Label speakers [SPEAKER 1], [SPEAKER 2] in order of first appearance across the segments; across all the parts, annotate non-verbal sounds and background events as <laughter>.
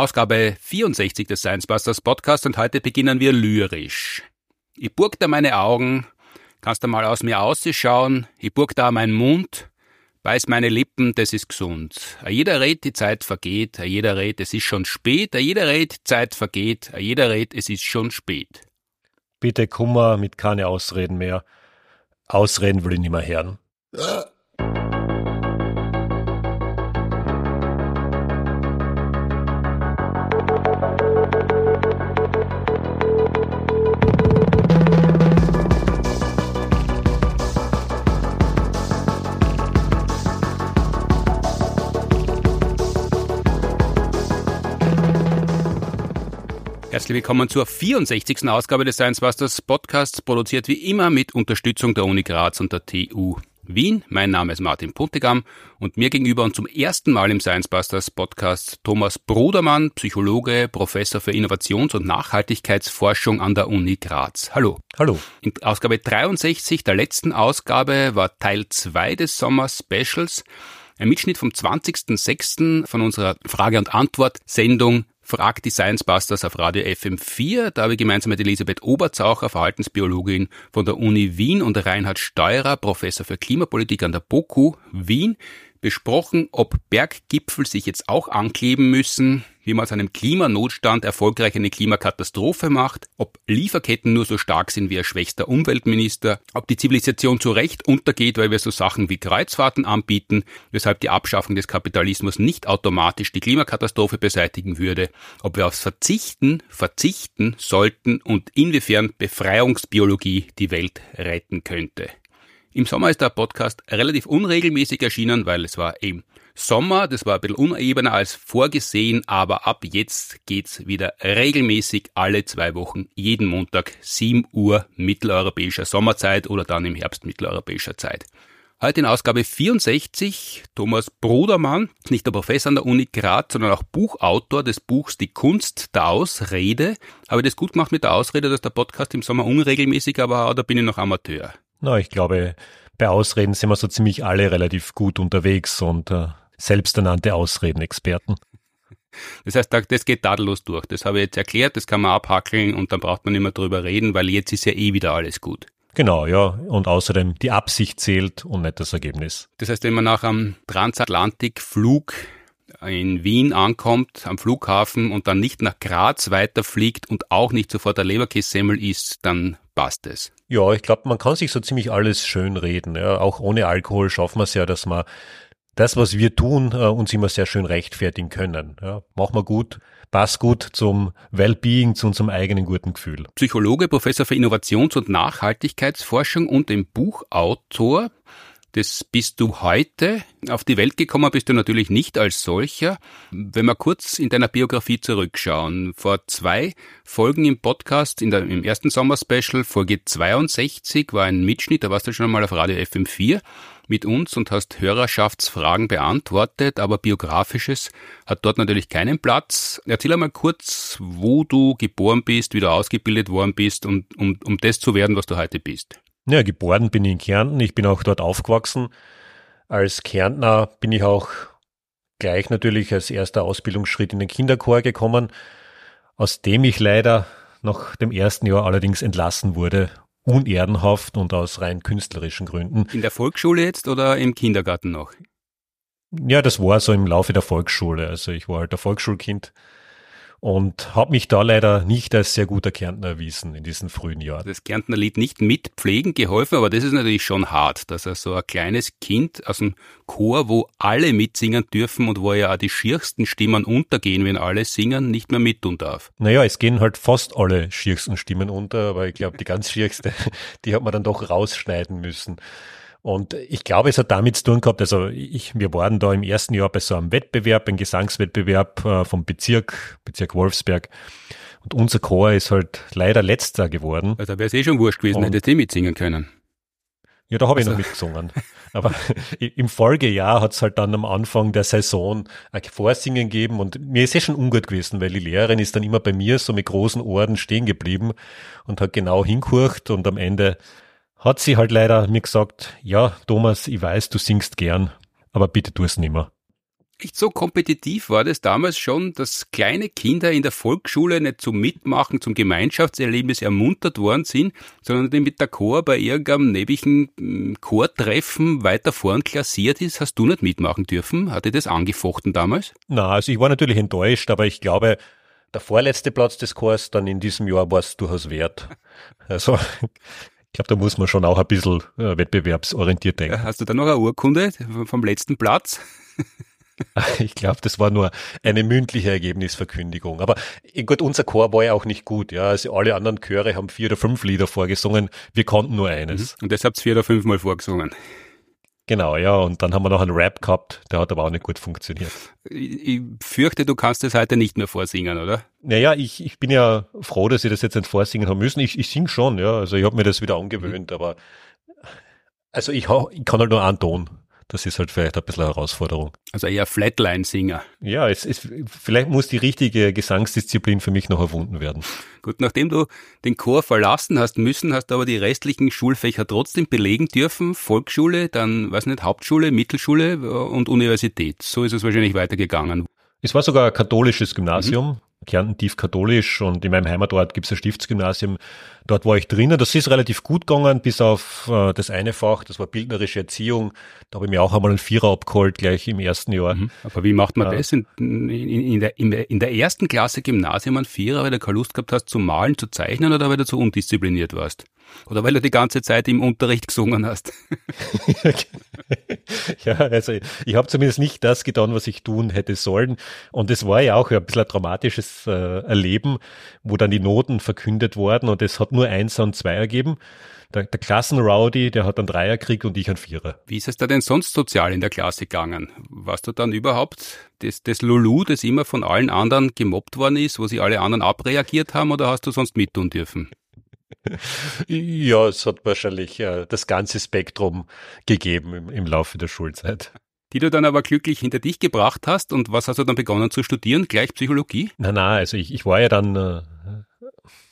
[SPEAKER 1] Ausgabe 64 des Science Busters Podcast und heute beginnen wir lyrisch. Ich burg da meine Augen, kannst du mal aus mir ausschauen, ich burg da meinen Mund, beiß meine Lippen, das ist gesund. A jeder redt, die Zeit vergeht, a jeder redt, es ist schon spät, a jeder redt, die Zeit vergeht, a jeder redt, es ist schon spät.
[SPEAKER 2] Bitte Kummer mit keine Ausreden mehr. Ausreden will ich nicht mehr hören. <laughs>
[SPEAKER 1] Herzlich willkommen zur 64. Ausgabe des Science Busters Podcasts, produziert wie immer mit Unterstützung der Uni Graz und der TU Wien. Mein Name ist Martin Puntigam und mir gegenüber und zum ersten Mal im Science Busters Podcast Thomas Brudermann, Psychologe, Professor für Innovations- und Nachhaltigkeitsforschung an der Uni Graz. Hallo.
[SPEAKER 2] Hallo.
[SPEAKER 1] In Ausgabe 63 der letzten Ausgabe war Teil 2 des Sommer Specials ein Mitschnitt vom 20.06. von unserer Frage- und Antwort-Sendung fragt die Science Busters auf Radio FM4. Da habe ich gemeinsam mit Elisabeth Oberzaucher, Verhaltensbiologin von der Uni Wien und Reinhard Steurer, Professor für Klimapolitik an der BOKU Wien, besprochen, ob Berggipfel sich jetzt auch ankleben müssen, wie man aus einem Klimanotstand erfolgreich eine Klimakatastrophe macht, ob Lieferketten nur so stark sind wie ein schwächster Umweltminister, ob die Zivilisation zu Recht untergeht, weil wir so Sachen wie Kreuzfahrten anbieten, weshalb die Abschaffung des Kapitalismus nicht automatisch die Klimakatastrophe beseitigen würde, ob wir aufs Verzichten verzichten sollten und inwiefern Befreiungsbiologie die Welt retten könnte. Im Sommer ist der Podcast relativ unregelmäßig erschienen, weil es war eben Sommer, das war ein bisschen unebener als vorgesehen, aber ab jetzt geht's wieder regelmäßig alle zwei Wochen, jeden Montag 7 Uhr mitteleuropäischer Sommerzeit oder dann im Herbst mitteleuropäischer Zeit. Heute in Ausgabe 64 Thomas Brudermann, nicht der Professor an der Uni Graz, sondern auch Buchautor des Buchs Die Kunst der Ausrede. Habe ich das gut gemacht mit der Ausrede, dass der Podcast im Sommer unregelmäßiger war oder bin ich noch Amateur?
[SPEAKER 2] Na, ich glaube, bei Ausreden sind wir so ziemlich alle relativ gut unterwegs und äh, selbsternannte Ausredenexperten.
[SPEAKER 1] Das heißt, das geht tadellos durch. Das habe ich jetzt erklärt, das kann man abhackeln und dann braucht man nicht mehr drüber reden, weil jetzt ist ja eh wieder alles gut.
[SPEAKER 2] Genau, ja. Und außerdem die Absicht zählt und nicht das Ergebnis.
[SPEAKER 1] Das heißt, wenn man nach einem Transatlantikflug in Wien ankommt, am Flughafen und dann nicht nach Graz weiterfliegt und auch nicht sofort der Leberkässemmel isst, dann passt es.
[SPEAKER 2] Ja, ich glaube, man kann sich so ziemlich alles schön reden. Ja. Auch ohne Alkohol schaffen wir es ja, dass wir das, was wir tun, äh, uns immer sehr schön rechtfertigen können. Ja. Machen wir gut, passt gut zum Wellbeing, zu unserem eigenen guten Gefühl.
[SPEAKER 1] Psychologe, Professor für Innovations- und Nachhaltigkeitsforschung und dem Buchautor das bist du heute. Auf die Welt gekommen bist du natürlich nicht als solcher. Wenn wir kurz in deiner Biografie zurückschauen, vor zwei Folgen im Podcast, in der, im ersten Sommer-Special, Folge 62, war ein Mitschnitt, da warst du schon einmal auf Radio FM4 mit uns und hast Hörerschaftsfragen beantwortet, aber biografisches hat dort natürlich keinen Platz. Erzähl einmal kurz, wo du geboren bist, wie du ausgebildet worden bist, und, um, um das zu werden, was du heute bist.
[SPEAKER 2] Ja, geboren bin ich in Kärnten. Ich bin auch dort aufgewachsen. Als Kärntner bin ich auch gleich natürlich als erster Ausbildungsschritt in den Kinderchor gekommen, aus dem ich leider nach dem ersten Jahr allerdings entlassen wurde, unehrenhaft und aus rein künstlerischen Gründen.
[SPEAKER 1] In der Volksschule jetzt oder im Kindergarten noch?
[SPEAKER 2] Ja, das war so im Laufe der Volksschule. Also ich war halt ein Volksschulkind und habe mich da leider nicht als sehr guter Kärntner erwiesen in diesen frühen Jahren.
[SPEAKER 1] Das Kärntner Lied nicht mit Pflegen geholfen, aber das ist natürlich schon hart, dass er so ein kleines Kind aus dem Chor, wo alle mitsingen dürfen und wo ja auch die schiersten Stimmen untergehen, wenn alle singen, nicht mehr mittun darf.
[SPEAKER 2] Naja, es gehen halt fast alle schiersten Stimmen unter, aber ich glaube, die ganz schierste, <laughs> die hat man dann doch rausschneiden müssen. Und ich glaube, es hat damit zu tun gehabt, also ich, wir waren da im ersten Jahr bei so einem Wettbewerb, ein Gesangswettbewerb äh, vom Bezirk, Bezirk Wolfsberg. Und unser Chor ist halt leider letzter geworden.
[SPEAKER 1] Also wäre es eh schon wurscht gewesen, hättest du mitsingen können.
[SPEAKER 2] Ja, da habe also. ich noch mitgesungen. Aber <laughs> im Folgejahr hat es halt dann am Anfang der Saison ein Vorsingen gegeben und mir ist eh schon ungut gewesen, weil die Lehrerin ist dann immer bei mir so mit großen Ohren stehen geblieben und hat genau hinkurcht und am Ende hat sie halt leider mir gesagt, ja, Thomas, ich weiß, du singst gern, aber bitte tu es nimmer.
[SPEAKER 1] Echt so kompetitiv war das damals schon, dass kleine Kinder in der Volksschule nicht zum Mitmachen, zum Gemeinschaftserlebnis ermuntert worden sind, sondern die mit der Chor bei irgendeinem nebigen hm, Chortreffen weiter vorn klassiert ist. Hast du nicht mitmachen dürfen? Hatte das angefochten damals?
[SPEAKER 2] Na, also ich war natürlich enttäuscht, aber ich glaube, der vorletzte Platz des Chors dann in diesem Jahr war es durchaus wert. Also ich glaube, da muss man schon auch ein bisschen äh, wettbewerbsorientiert denken.
[SPEAKER 1] Hast du da noch eine Urkunde vom letzten Platz? <laughs>
[SPEAKER 2] Ich glaube, das war nur eine mündliche Ergebnisverkündigung. Aber eh gut, unser Chor war ja auch nicht gut. Ja, also alle anderen Chöre haben vier oder fünf Lieder vorgesungen. Wir konnten nur eines.
[SPEAKER 1] Mhm. Und deshalb vier oder fünfmal vorgesungen.
[SPEAKER 2] Genau, ja. Und dann haben wir noch einen Rap gehabt, der hat aber auch nicht gut funktioniert.
[SPEAKER 1] Ich, fürchte, du kannst es heute nicht mehr vorsingen, oder?
[SPEAKER 2] Naja, ich, ich bin ja froh, dass ich das jetzt nicht vorsingen haben müssen. Ich, ich sing schon, ja. Also ich habe mir das wieder angewöhnt, mhm. aber also ich, ich kann halt nur einen Ton. Das ist halt vielleicht ein bisschen eine Herausforderung.
[SPEAKER 1] Also eher Flatline-Singer.
[SPEAKER 2] Ja, es ist, vielleicht muss die richtige Gesangsdisziplin für mich noch erfunden werden.
[SPEAKER 1] Gut, nachdem du den Chor verlassen hast müssen, hast du aber die restlichen Schulfächer trotzdem belegen dürfen. Volksschule, dann, weiß nicht, Hauptschule, Mittelschule und Universität. So ist es wahrscheinlich weitergegangen.
[SPEAKER 2] Es war sogar ein katholisches Gymnasium. Mhm. Kärnten tief katholisch und in meinem Heimatort gibt es ein Stiftsgymnasium. Dort war ich drinnen. Das ist relativ gut gegangen, bis auf äh, das eine Fach, das war bildnerische Erziehung. Da habe ich mir auch einmal einen Vierer abgeholt, gleich im ersten Jahr. Mhm.
[SPEAKER 1] Aber wie macht man ja. das? In, in, in, der, in der ersten Klasse Gymnasium einen Vierer, weil du keine Lust gehabt hast zu malen, zu zeichnen oder weil du zu undiszipliniert warst? Oder weil du die ganze Zeit im Unterricht gesungen hast? <laughs>
[SPEAKER 2] ja, also ich habe zumindest nicht das getan, was ich tun hätte sollen. Und es war ja auch ein bisschen ein dramatisches äh, Erleben, wo dann die Noten verkündet wurden und es hat nur eins und zwei ergeben. Der, der Klassenrowdy, der hat einen Dreier gekriegt und ich einen Vierer.
[SPEAKER 1] Wie ist es da denn sonst sozial in der Klasse gegangen? Warst du dann überhaupt das, das Lulu, das immer von allen anderen gemobbt worden ist, wo sie alle anderen abreagiert haben, oder hast du sonst mittun dürfen?
[SPEAKER 2] Ja, es hat wahrscheinlich äh, das ganze Spektrum gegeben im, im Laufe der Schulzeit.
[SPEAKER 1] Die du dann aber glücklich hinter dich gebracht hast. Und was hast du dann begonnen zu studieren? Gleich Psychologie?
[SPEAKER 2] Nein, nein, also ich, ich war ja dann äh,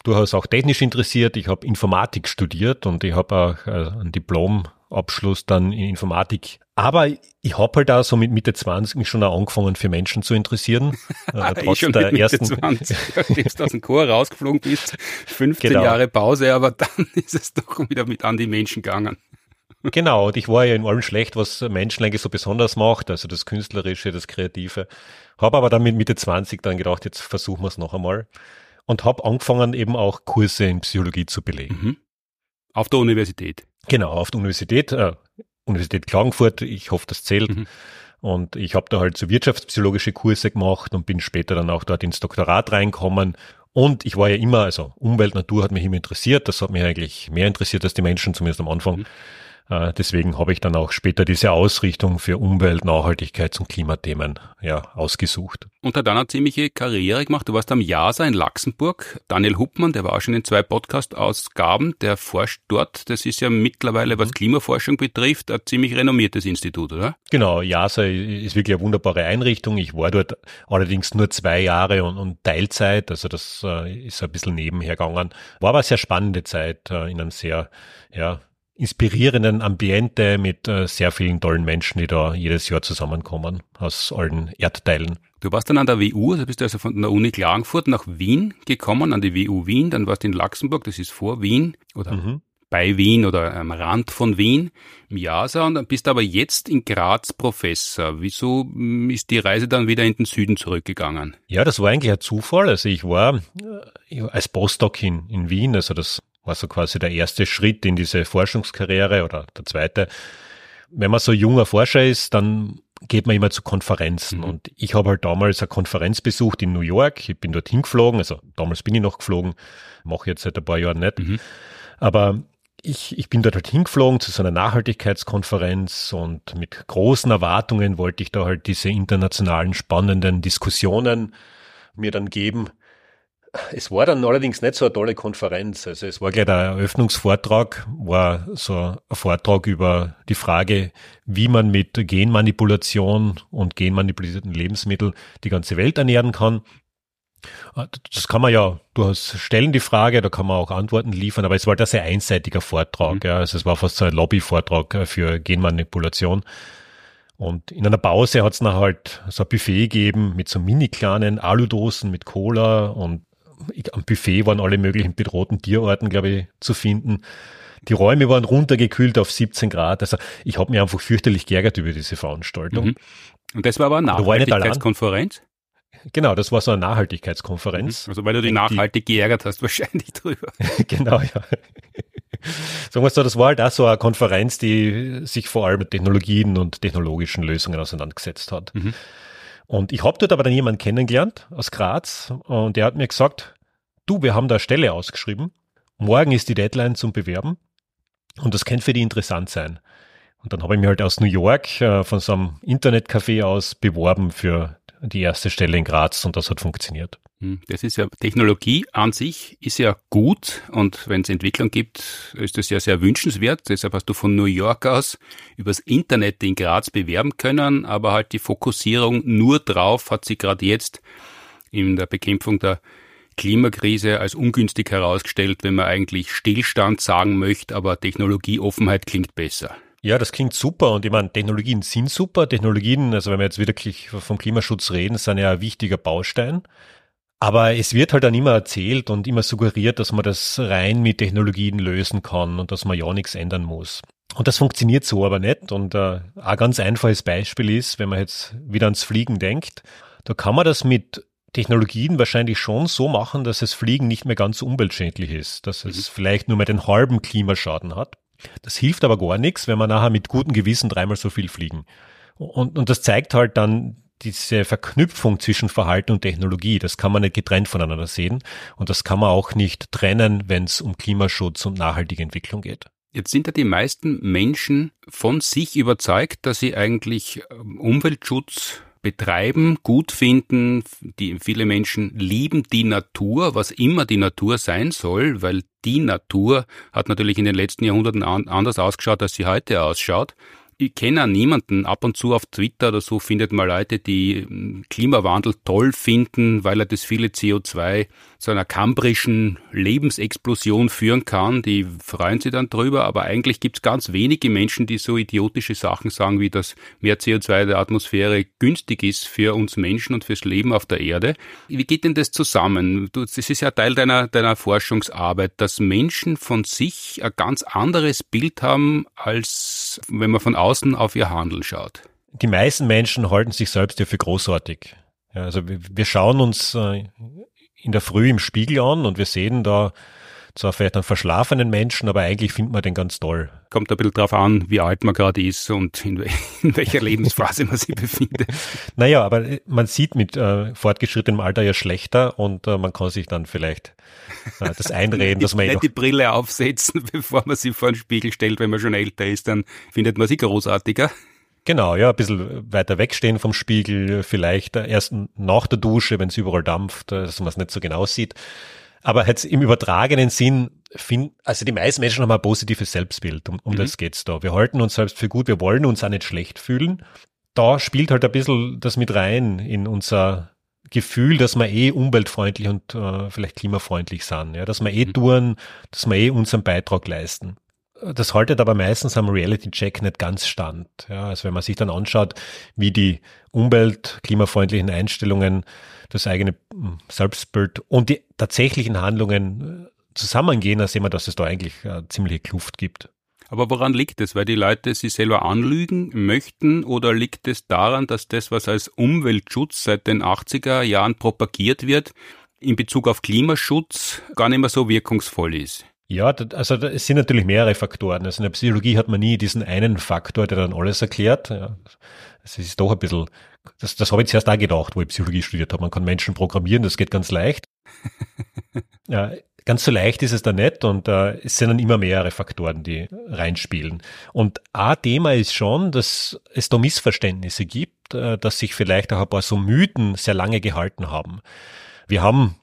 [SPEAKER 2] durchaus auch technisch interessiert. Ich habe Informatik studiert und ich habe auch äh, ein Diplomabschluss dann in Informatik. Aber ich habe halt auch so mit Mitte 20 mich schon auch angefangen für Menschen zu interessieren. <laughs>
[SPEAKER 1] äh, trotz schon der ersten 20, <laughs> ja, aus dem Chor rausgeflogen bist, 15 genau. Jahre Pause, aber dann <laughs> ist es doch wieder mit an die Menschen gegangen.
[SPEAKER 2] Genau, und ich war ja in allem schlecht, was Menschen eigentlich so besonders macht, also das Künstlerische, das Kreative. Habe aber dann mit Mitte 20 dann gedacht, jetzt versuchen wir es noch einmal und habe angefangen, eben auch Kurse in Psychologie zu belegen. Mhm.
[SPEAKER 1] Auf der Universität?
[SPEAKER 2] Genau, auf der Universität, äh, Universität Klagenfurt, ich hoffe, das zählt. Mhm. Und ich habe da halt so wirtschaftspsychologische Kurse gemacht und bin später dann auch dort ins Doktorat reinkommen. Und ich war ja immer, also Umwelt, Natur hat mich immer interessiert. Das hat mich eigentlich mehr interessiert als die Menschen, zumindest am Anfang. Mhm. Äh, deswegen habe ich dann auch später diese Ausrichtung für Umwelt, Nachhaltigkeits- und Klimathemen ja, ausgesucht.
[SPEAKER 1] Und hat dann eine ziemliche Karriere gemacht. Du warst am JASA in Luxemburg. Daniel Huppmann, der war auch schon in zwei Podcast-Ausgaben, der forscht dort. Das ist ja mittlerweile, was mhm. Klimaforschung betrifft, ein ziemlich renommiertes Institut, oder?
[SPEAKER 2] Genau, JASA ist wirklich eine wunderbare Einrichtung. Ich war dort allerdings nur zwei Jahre und, und Teilzeit, also das äh, ist ein bisschen nebenher gegangen. War aber eine sehr spannende Zeit äh, in einem sehr ja, inspirierenden Ambiente mit äh, sehr vielen tollen Menschen, die da jedes Jahr zusammenkommen aus allen Erdteilen.
[SPEAKER 1] Du warst dann an der WU, also bist du also von der Uni Klagenfurt nach Wien gekommen, an die WU Wien, dann warst du in Luxemburg, das ist vor Wien oder mhm. bei Wien oder am Rand von Wien im JASA und dann bist aber jetzt in Graz Professor. Wieso hm, ist die Reise dann wieder in den Süden zurückgegangen?
[SPEAKER 2] Ja, das war eigentlich ein Zufall. Also ich war äh, als Postdoc in, in Wien, also das war so quasi der erste Schritt in diese Forschungskarriere oder der zweite. Wenn man so junger Forscher ist, dann geht man immer zu Konferenzen. Mhm. Und ich habe halt damals eine Konferenz besucht in New York. Ich bin dorthin geflogen, also damals bin ich noch geflogen, mache jetzt seit ein paar Jahren nicht. Mhm. Aber ich, ich bin dort halt hingeflogen zu so einer Nachhaltigkeitskonferenz und mit großen Erwartungen wollte ich da halt diese internationalen spannenden Diskussionen mir dann geben. Es war dann allerdings nicht so eine tolle Konferenz. Also es war gleich der Eröffnungsvortrag, war so ein Vortrag über die Frage, wie man mit Genmanipulation und genmanipulierten Lebensmitteln die ganze Welt ernähren kann. Das kann man ja durchaus stellen, die Frage, da kann man auch Antworten liefern, aber es war ein sehr einseitiger Vortrag. Mhm. Ja. Also es war fast so ein Lobbyvortrag für Genmanipulation. Und in einer Pause hat es dann halt so ein Buffet gegeben mit so mini kleinen Aludosen mit Cola und am Buffet waren alle möglichen bedrohten Tierarten, glaube ich, zu finden. Die Räume waren runtergekühlt auf 17 Grad. Also ich habe mich einfach fürchterlich geärgert über diese Veranstaltung. Mhm.
[SPEAKER 1] Und das war aber eine Nachhaltigkeitskonferenz?
[SPEAKER 2] Genau, das war so eine Nachhaltigkeitskonferenz.
[SPEAKER 1] Mhm. Also weil du dich nachhaltig die, geärgert hast, <laughs> wahrscheinlich drüber. <laughs>
[SPEAKER 2] genau, ja. <laughs> Sagen wir so, das war halt auch so eine Konferenz, die sich vor allem mit Technologien und technologischen Lösungen auseinandergesetzt hat. Mhm. Und ich habe dort aber dann jemanden kennengelernt aus Graz und der hat mir gesagt, du, wir haben da eine Stelle ausgeschrieben. Morgen ist die Deadline zum Bewerben und das könnte für die interessant sein. Und dann habe ich mich halt aus New York äh, von so einem Internetcafé aus beworben für die erste Stelle in Graz und das hat funktioniert.
[SPEAKER 1] Hm, das ist ja, Technologie an sich ist ja gut und wenn es Entwicklung gibt, ist das ja sehr wünschenswert. Deshalb hast du von New York aus übers Internet in Graz bewerben können, aber halt die Fokussierung nur drauf hat sich gerade jetzt in der Bekämpfung der Klimakrise als ungünstig herausgestellt, wenn man eigentlich Stillstand sagen möchte, aber Technologieoffenheit klingt besser.
[SPEAKER 2] Ja, das klingt super und ich meine, Technologien sind super. Technologien, also wenn wir jetzt wirklich vom Klimaschutz reden, sind ja ein wichtiger Baustein. Aber es wird halt dann immer erzählt und immer suggeriert, dass man das rein mit Technologien lösen kann und dass man ja nichts ändern muss. Und das funktioniert so aber nicht. Und äh, ein ganz einfaches Beispiel ist, wenn man jetzt wieder ans Fliegen denkt, da kann man das mit Technologien wahrscheinlich schon so machen, dass das Fliegen nicht mehr ganz umweltschädlich ist, dass es mhm. vielleicht nur mehr den halben Klimaschaden hat. Das hilft aber gar nichts, wenn man nachher mit gutem Gewissen dreimal so viel fliegen. Und, und das zeigt halt dann diese Verknüpfung zwischen Verhalten und Technologie. Das kann man nicht getrennt voneinander sehen. Und das kann man auch nicht trennen, wenn es um Klimaschutz und nachhaltige Entwicklung geht.
[SPEAKER 1] Jetzt sind ja die meisten Menschen von sich überzeugt, dass sie eigentlich ähm, Umweltschutz betreiben, gut finden. Die, viele Menschen lieben die Natur, was immer die Natur sein soll, weil die Natur hat natürlich in den letzten Jahrhunderten an, anders ausgeschaut, als sie heute ausschaut ich kenne niemanden, ab und zu auf Twitter oder so findet man Leute, die hm, Klimawandel toll finden, weil er das viele CO2 zu einer kambrischen Lebensexplosion führen kann. Die freuen sich dann drüber, aber eigentlich gibt es ganz wenige Menschen, die so idiotische Sachen sagen, wie dass mehr CO2 der Atmosphäre günstig ist für uns Menschen und fürs Leben auf der Erde. Wie geht denn das zusammen? das ist ja Teil deiner, deiner Forschungsarbeit, dass Menschen von sich ein ganz anderes Bild haben, als wenn man von außen auf ihr Handeln schaut.
[SPEAKER 2] Die meisten Menschen halten sich selbst ja für großartig. Also wir, wir schauen uns äh, in der Früh im Spiegel an und wir sehen da zwar vielleicht einen verschlafenen Menschen, aber eigentlich findet man den ganz toll.
[SPEAKER 1] Kommt ein bisschen drauf an, wie alt man gerade ist und in, <laughs> in welcher Lebensphase man sich befindet. <laughs>
[SPEAKER 2] Naja, aber man sieht mit äh, fortgeschrittenem Alter ja schlechter und äh, man kann sich dann vielleicht äh, das einreden, dass man
[SPEAKER 1] eh nicht die Brille aufsetzen, <laughs> bevor man sie vor den Spiegel stellt, wenn man schon älter ist, dann findet man sie großartiger.
[SPEAKER 2] Genau, ja, ein bisschen weiter wegstehen vom Spiegel, vielleicht erst nach der Dusche, wenn es überall dampft, dass man es nicht so genau sieht. Aber jetzt im übertragenen Sinn, find, also die meisten Menschen haben ein positives Selbstbild, um, um mhm. das geht's da. Wir halten uns selbst für gut, wir wollen uns auch nicht schlecht fühlen. Da spielt halt ein bisschen das mit rein in unser Gefühl, dass wir eh umweltfreundlich und äh, vielleicht klimafreundlich sind, ja, dass wir eh mhm. tun, dass wir eh unseren Beitrag leisten. Das haltet aber meistens am Reality-Check nicht ganz stand. Ja, also wenn man sich dann anschaut, wie die umwelt-, klimafreundlichen Einstellungen, das eigene hm, Selbstbild und die tatsächlichen Handlungen äh, zusammengehen, dann sehen wir, dass es da eigentlich eine ziemliche Kluft gibt.
[SPEAKER 1] Aber woran liegt es? Weil die Leute sich selber anlügen möchten oder liegt es daran, dass das, was als Umweltschutz seit den 80er Jahren propagiert wird, in Bezug auf Klimaschutz gar nicht mehr so wirkungsvoll ist?
[SPEAKER 2] Ja, also es sind natürlich mehrere Faktoren. Also in der Psychologie hat man nie diesen einen Faktor, der dann alles erklärt. Ja, es ist doch ein bisschen, das, das habe ich zuerst auch gedacht, wo ich Psychologie studiert habe. Man kann Menschen programmieren, das geht ganz leicht. <laughs> ja, ganz so leicht ist es da nicht und äh, es sind dann immer mehrere Faktoren, die reinspielen. Und ein Thema ist schon, dass es da Missverständnisse gibt, äh, dass sich vielleicht auch ein paar so Mythen sehr lange gehalten haben. Wir haben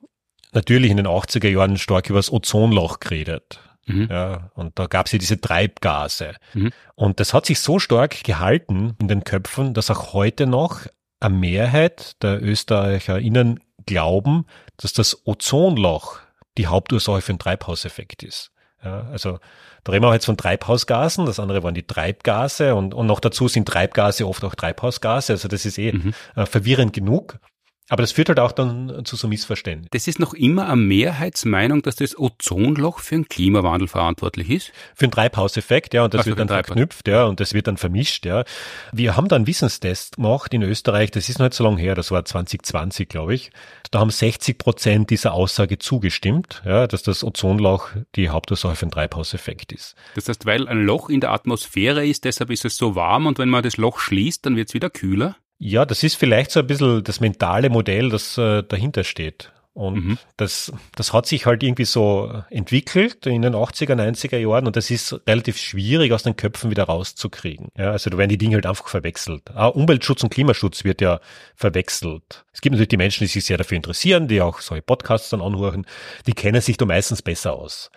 [SPEAKER 2] natürlich in den 80er Jahren stark über das Ozonloch geredet. Mhm. Ja, und da gab es ja diese Treibgase. Mhm. Und das hat sich so stark gehalten in den Köpfen, dass auch heute noch eine Mehrheit der ÖsterreicherInnen glauben, dass das Ozonloch die Hauptursache für den Treibhauseffekt ist. Ja, also da reden wir jetzt von Treibhausgasen, das andere waren die Treibgase und, und noch dazu sind Treibgase oft auch Treibhausgase, also das ist eh mhm. äh, verwirrend genug. Aber das führt halt auch dann zu so Missverständnissen.
[SPEAKER 1] Das ist noch immer eine Mehrheitsmeinung, dass das Ozonloch für den Klimawandel verantwortlich ist?
[SPEAKER 2] Für den Treibhauseffekt, ja, und das also wird dann verknüpft, ja, und das wird dann vermischt, ja. Wir haben da einen Wissenstest gemacht in Österreich, das ist noch nicht so lange her, das war 2020, glaube ich. Da haben 60 Prozent dieser Aussage zugestimmt, ja, dass das Ozonloch die Hauptursache für den Treibhauseffekt ist.
[SPEAKER 1] Das heißt, weil ein Loch in der Atmosphäre ist, deshalb ist es so warm und wenn man das Loch schließt, dann wird es wieder kühler?
[SPEAKER 2] Ja, das ist vielleicht so ein bisschen das mentale Modell, das äh, dahinter steht. Und mhm. das, das hat sich halt irgendwie so entwickelt in den 80er, 90er Jahren und das ist relativ schwierig aus den Köpfen wieder rauszukriegen. Ja, also da werden die Dinge halt einfach verwechselt. Auch Umweltschutz und Klimaschutz wird ja verwechselt. Es gibt natürlich die Menschen, die sich sehr dafür interessieren, die auch solche Podcasts dann anhören, die kennen sich da meistens besser aus.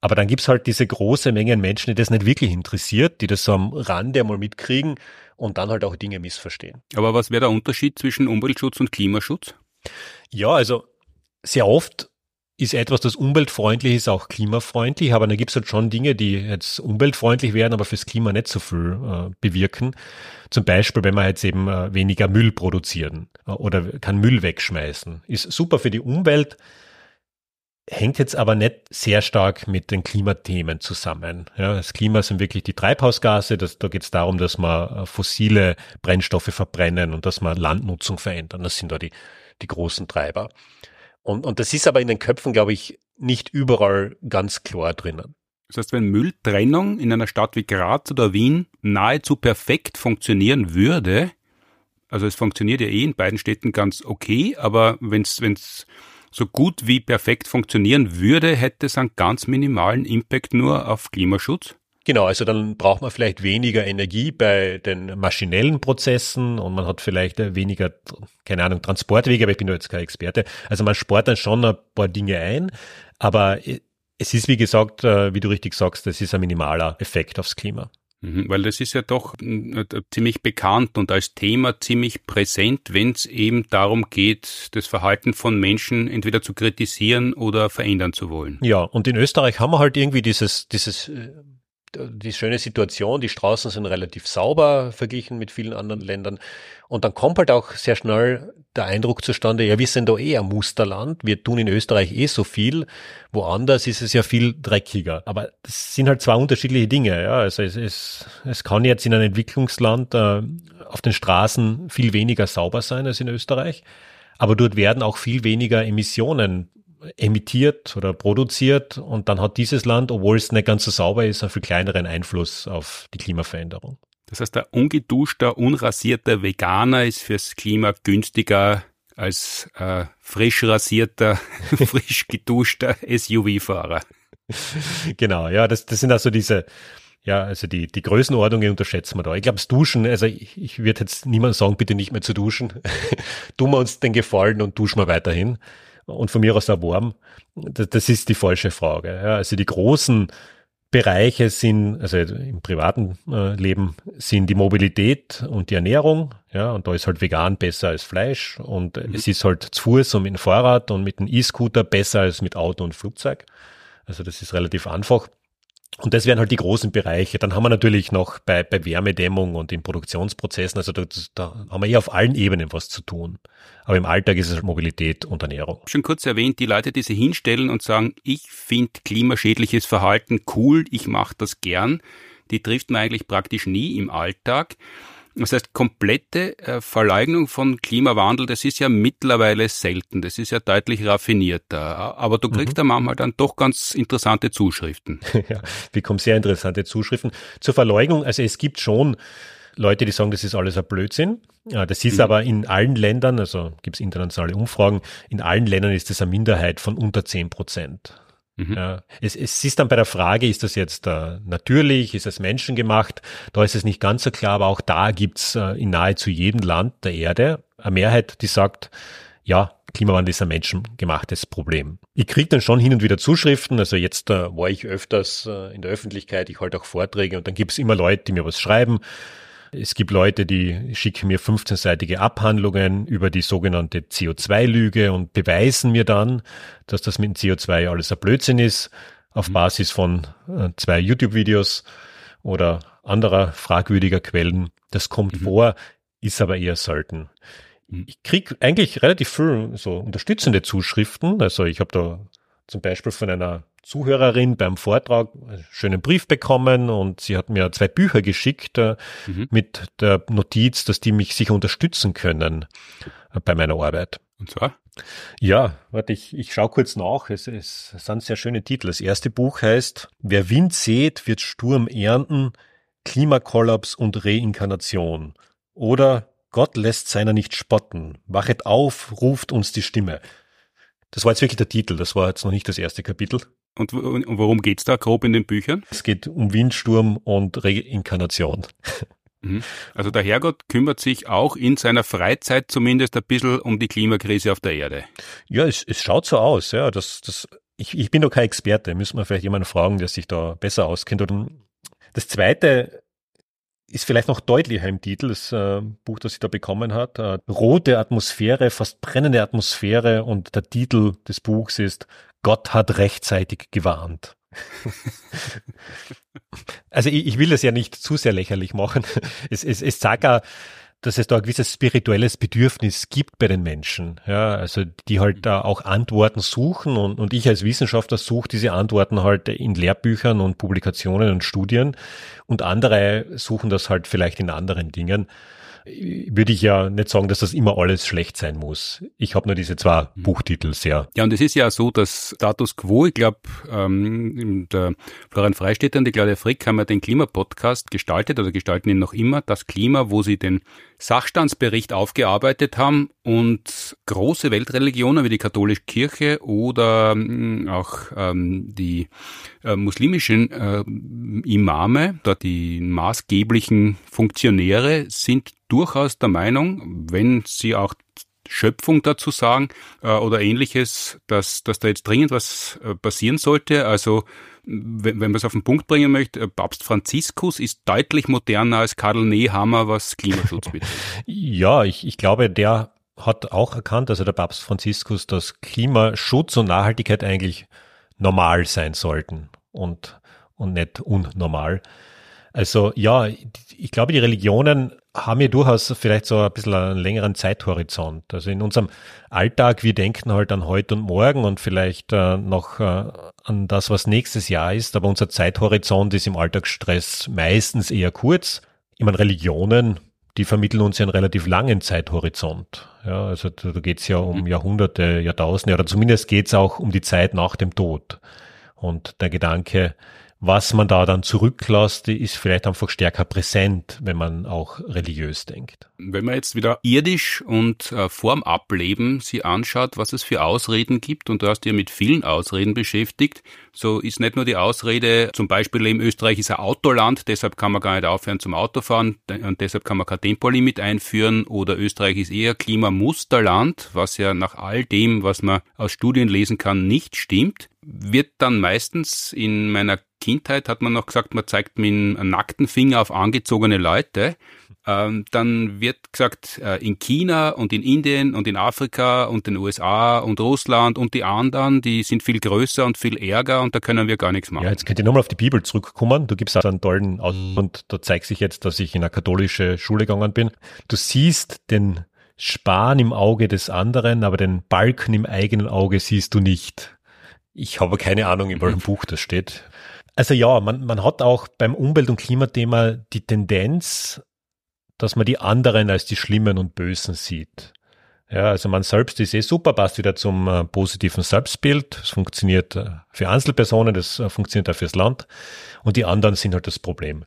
[SPEAKER 2] Aber dann gibt's halt diese große Menge an Menschen, die das nicht wirklich interessiert, die das so am Rande einmal mitkriegen und dann halt auch Dinge missverstehen.
[SPEAKER 1] Aber was wäre der Unterschied zwischen Umweltschutz und Klimaschutz?
[SPEAKER 2] Ja, also sehr oft ist etwas, das umweltfreundlich ist, auch klimafreundlich, aber da gibt es halt schon Dinge, die jetzt umweltfreundlich werden, aber fürs Klima nicht so viel äh, bewirken. Zum Beispiel, wenn wir jetzt eben äh, weniger Müll produzieren äh, oder kann Müll wegschmeißen. Ist super für die Umwelt, hängt jetzt aber nicht sehr stark mit den Klimathemen zusammen. Ja, das Klima sind wirklich die Treibhausgase. Das, da geht es darum, dass man äh, fossile Brennstoffe verbrennen und dass man Landnutzung verändern. Das sind da die, die großen Treiber. Und, und das ist aber in den Köpfen, glaube ich, nicht überall ganz klar drinnen.
[SPEAKER 1] Das heißt, wenn Mülltrennung in einer Stadt wie Graz oder Wien nahezu perfekt funktionieren würde, also es funktioniert ja eh in beiden Städten ganz okay, aber wenn es so gut wie perfekt funktionieren würde, hätte es einen ganz minimalen Impact nur auf Klimaschutz?
[SPEAKER 2] Genau, also dann braucht man vielleicht weniger Energie bei den maschinellen Prozessen und man hat vielleicht weniger, keine Ahnung, Transportwege, aber ich bin da jetzt kein Experte. Also man spart dann schon ein paar Dinge ein, aber es ist, wie gesagt, äh, wie du richtig sagst, das ist ein minimaler Effekt aufs Klima.
[SPEAKER 1] Mhm, weil das ist ja doch äh, ziemlich bekannt und als Thema ziemlich präsent, wenn es eben darum geht, das Verhalten von Menschen entweder zu kritisieren oder verändern zu wollen.
[SPEAKER 2] Ja, und in Österreich haben wir halt irgendwie dieses, dieses äh, die schöne Situation, die Straßen sind relativ sauber verglichen mit vielen anderen Ländern. Und dann kommt halt auch sehr schnell der Eindruck zustande, ja, wir sind da eh ein Musterland, wir tun in Österreich eh so viel, woanders ist es ja viel dreckiger. Aber das sind halt zwei unterschiedliche Dinge. Ja. Also es, es, es kann jetzt in einem Entwicklungsland äh, auf den Straßen viel weniger sauber sein als in Österreich. Aber dort werden auch viel weniger Emissionen emittiert oder produziert und dann hat dieses Land, obwohl es nicht ganz so sauber ist, einen viel kleineren Einfluss auf die Klimaveränderung.
[SPEAKER 1] Das heißt, der ungeduschte, unrasierte Veganer ist fürs Klima günstiger als äh, frisch rasierter, <laughs> frisch geduschter SUV-Fahrer.
[SPEAKER 2] Genau, ja, das, das sind also diese, ja, also die, die Größenordnungen unterschätzen wir da. Ich glaube, das Duschen, also ich, ich würde jetzt niemand sagen, bitte nicht mehr zu duschen. <laughs> Tun wir uns den Gefallen und duschen wir weiterhin und von mir aus warm. Das, das ist die falsche Frage. Ja, also die großen Bereiche sind, also im privaten äh, Leben, sind die Mobilität und die Ernährung. Ja, und da ist halt vegan besser als Fleisch. Und mhm. es ist halt zu Fuß und mit dem Fahrrad und mit dem E-Scooter besser als mit Auto und Flugzeug. Also das ist relativ einfach. Und das wären halt die großen Bereiche. Dann haben wir natürlich noch bei, bei Wärmedämmung und in Produktionsprozessen, also da, da haben wir eh auf allen Ebenen was zu tun. Aber im Alltag ist es Mobilität und Ernährung.
[SPEAKER 1] Schon kurz erwähnt, die Leute, die sich hinstellen und sagen, ich finde klimaschädliches Verhalten cool, ich mache das gern, die trifft man eigentlich praktisch nie im Alltag. Das heißt, komplette äh, Verleugnung von Klimawandel, das ist ja mittlerweile selten, das ist ja deutlich raffinierter. Aber du kriegst mhm. da manchmal dann doch ganz interessante Zuschriften. <laughs>
[SPEAKER 2] Ja, bekomme sehr interessante Zuschriften. Zur Verleugnung, also es gibt schon Leute, die sagen, das ist alles ein Blödsinn. Das ist mhm. aber in allen Ländern, also gibt es internationale Umfragen, in allen Ländern ist das eine Minderheit von unter 10 Prozent. Mhm. Ja, es, es ist dann bei der Frage, ist das jetzt äh, natürlich, ist es menschengemacht? Da ist es nicht ganz so klar, aber auch da gibt's äh, in nahezu jedem Land der Erde eine Mehrheit, die sagt, ja, Klimawandel ist ein menschengemachtes Problem. Ich kriege dann schon hin und wieder Zuschriften, also jetzt äh, war ich öfters äh, in der Öffentlichkeit, ich halte auch Vorträge und dann gibt's immer Leute, die mir was schreiben es gibt Leute, die schicken mir 15-seitige Abhandlungen über die sogenannte CO2-Lüge und beweisen mir dann, dass das mit dem CO2 alles ein Blödsinn ist. auf mhm. Basis von äh, zwei YouTube-Videos oder anderer fragwürdiger Quellen. Das kommt mhm. vor, ist aber eher selten. Mhm. Ich krieg eigentlich relativ viel so unterstützende Zuschriften. Also ich habe da zum Beispiel von einer Zuhörerin beim Vortrag einen schönen Brief bekommen und sie hat mir zwei Bücher geschickt äh, mhm. mit der Notiz, dass die mich sicher unterstützen können äh, bei meiner Arbeit.
[SPEAKER 1] Und zwar?
[SPEAKER 2] Ja, warte, ich, ich schaue kurz nach. Es, es sind sehr schöne Titel. Das erste Buch heißt Wer Wind sät, wird Sturm ernten, Klimakollaps und Reinkarnation. Oder Gott lässt seiner nicht spotten. Wachet auf, ruft uns die Stimme. Das war jetzt wirklich der Titel, das war jetzt noch nicht das erste Kapitel.
[SPEAKER 1] Und, worum geht's da grob in den Büchern?
[SPEAKER 2] Es geht um Windsturm und Reinkarnation.
[SPEAKER 1] Mhm. Also der Herrgott kümmert sich auch in seiner Freizeit zumindest ein bisschen um die Klimakrise auf der Erde.
[SPEAKER 2] Ja, es, es schaut so aus, ja. Das, das, ich, ich bin doch kein Experte, müssen wir vielleicht jemanden fragen, der sich da besser auskennt. Und das zweite ist vielleicht noch deutlicher im Titel, das äh, Buch, das sie da bekommen hat. Äh, Rote Atmosphäre, fast brennende Atmosphäre und der Titel des Buchs ist Gott hat rechtzeitig gewarnt. <laughs> also ich, ich, will das ja nicht zu sehr lächerlich machen. Es, es, es sagt auch, dass es da ein gewisses spirituelles Bedürfnis gibt bei den Menschen. Ja, also die halt da auch Antworten suchen und, und ich als Wissenschaftler suche diese Antworten halt in Lehrbüchern und Publikationen und Studien und andere suchen das halt vielleicht in anderen Dingen würde ich ja nicht sagen, dass das immer alles schlecht sein muss. Ich habe nur diese zwei mhm. Buchtitel sehr.
[SPEAKER 1] Ja, und es ist ja so, dass Status Quo, ich glaube, ähm, der Florian Freistetter und die Claudia Frick haben ja den Klimapodcast gestaltet oder gestalten ihn noch immer, das Klima, wo sie den Sachstandsbericht aufgearbeitet haben und große Weltreligionen wie die katholische Kirche oder ähm, auch ähm, die äh, muslimischen äh, Imame, da die maßgeblichen Funktionäre sind durchaus der Meinung, wenn sie auch Schöpfung dazu sagen äh, oder ähnliches, dass, dass da jetzt dringend was äh, passieren sollte. Also wenn, wenn man es auf den Punkt bringen möchte, äh, Papst Franziskus ist deutlich moderner als Karl Nehammer, was Klimaschutz <laughs> betrifft.
[SPEAKER 2] ja, ich, ich glaube, der hat auch erkannt, also der Papst Franziskus, dass Klimaschutz und Nachhaltigkeit eigentlich normal sein sollten und, und nicht unnormal. Also ja, ich glaube, die Religionen haben ja durchaus vielleicht so ein bisschen einen längeren Zeithorizont. Also in unserem Alltag, wir denken halt an heute und morgen und vielleicht äh, noch äh, an das, was nächstes Jahr ist, aber unser Zeithorizont ist im Alltagsstress meistens eher kurz. Ich meine, Religionen, die vermitteln uns ja einen relativ langen Zeithorizont. Ja, also da, geht es ja um mhm. Jahrhunderte, Jahrtausende oder zumindest geht es auch um die Zeit nach dem Tod. Und der Gedanke, was man da dann zurücklässt, ist vielleicht einfach stärker präsent, wenn man auch religiös denkt.
[SPEAKER 1] Wenn man jetzt wieder irdisch und äh, vorm Ableben sie anschaut, was es für Ausreden gibt, und du hast ja mit vielen Ausreden beschäftigt, so ist nicht nur die Ausrede, zum Beispiel eben Österreich ist ein Autoland, deshalb kann man gar nicht aufhören zum Autofahren und deshalb kann man kein Tempolimit einführen, oder Österreich ist eher Klimamusterland, was ja nach all dem, was man aus Studien lesen kann, nicht stimmt wird dann meistens in meiner Kindheit hat man noch gesagt, man zeigt mit einem nackten Finger auf angezogene Leute. Ähm, dann wird gesagt, äh, in China und in Indien und in Afrika und den USA und Russland und die anderen, die sind viel größer und viel ärger und da können wir gar nichts machen.
[SPEAKER 2] Ja, jetzt könnt ihr nochmal auf die Bibel zurückkommen. Du gibst auch einen tollen Aus und da zeigt sich jetzt, dass ich in eine katholische Schule gegangen bin. Du siehst den Span im Auge des anderen, aber den Balken im eigenen Auge siehst du nicht. Ich habe keine Ahnung, in welchem mhm. Buch das steht. Also ja, man, man hat auch beim Umwelt- und Klimathema die Tendenz, dass man die anderen als die Schlimmen und Bösen sieht. Ja, also man selbst ist eh super, passt wieder zum äh, positiven Selbstbild. Es funktioniert äh, für Einzelpersonen, das äh, funktioniert auch fürs Land. Und die anderen sind halt das Problem.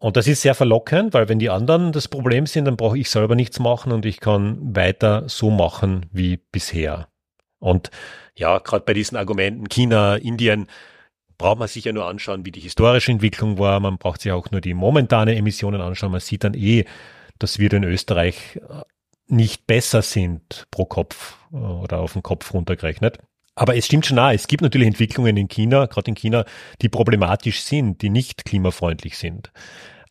[SPEAKER 2] Und das ist sehr verlockend, weil wenn die anderen das Problem sind, dann brauche ich selber nichts machen und ich kann weiter so machen wie bisher. Und ja, gerade bei diesen Argumenten China, Indien, braucht man sich ja nur anschauen, wie die historische Entwicklung war. Man braucht sich auch nur die momentane Emissionen anschauen. Man sieht dann eh, dass wir in Österreich äh, nicht besser sind pro Kopf äh, oder auf den Kopf runtergerechnet. Aber es stimmt schon nah, es gibt natürlich Entwicklungen in China, gerade in China, die problematisch sind, die nicht klimafreundlich sind.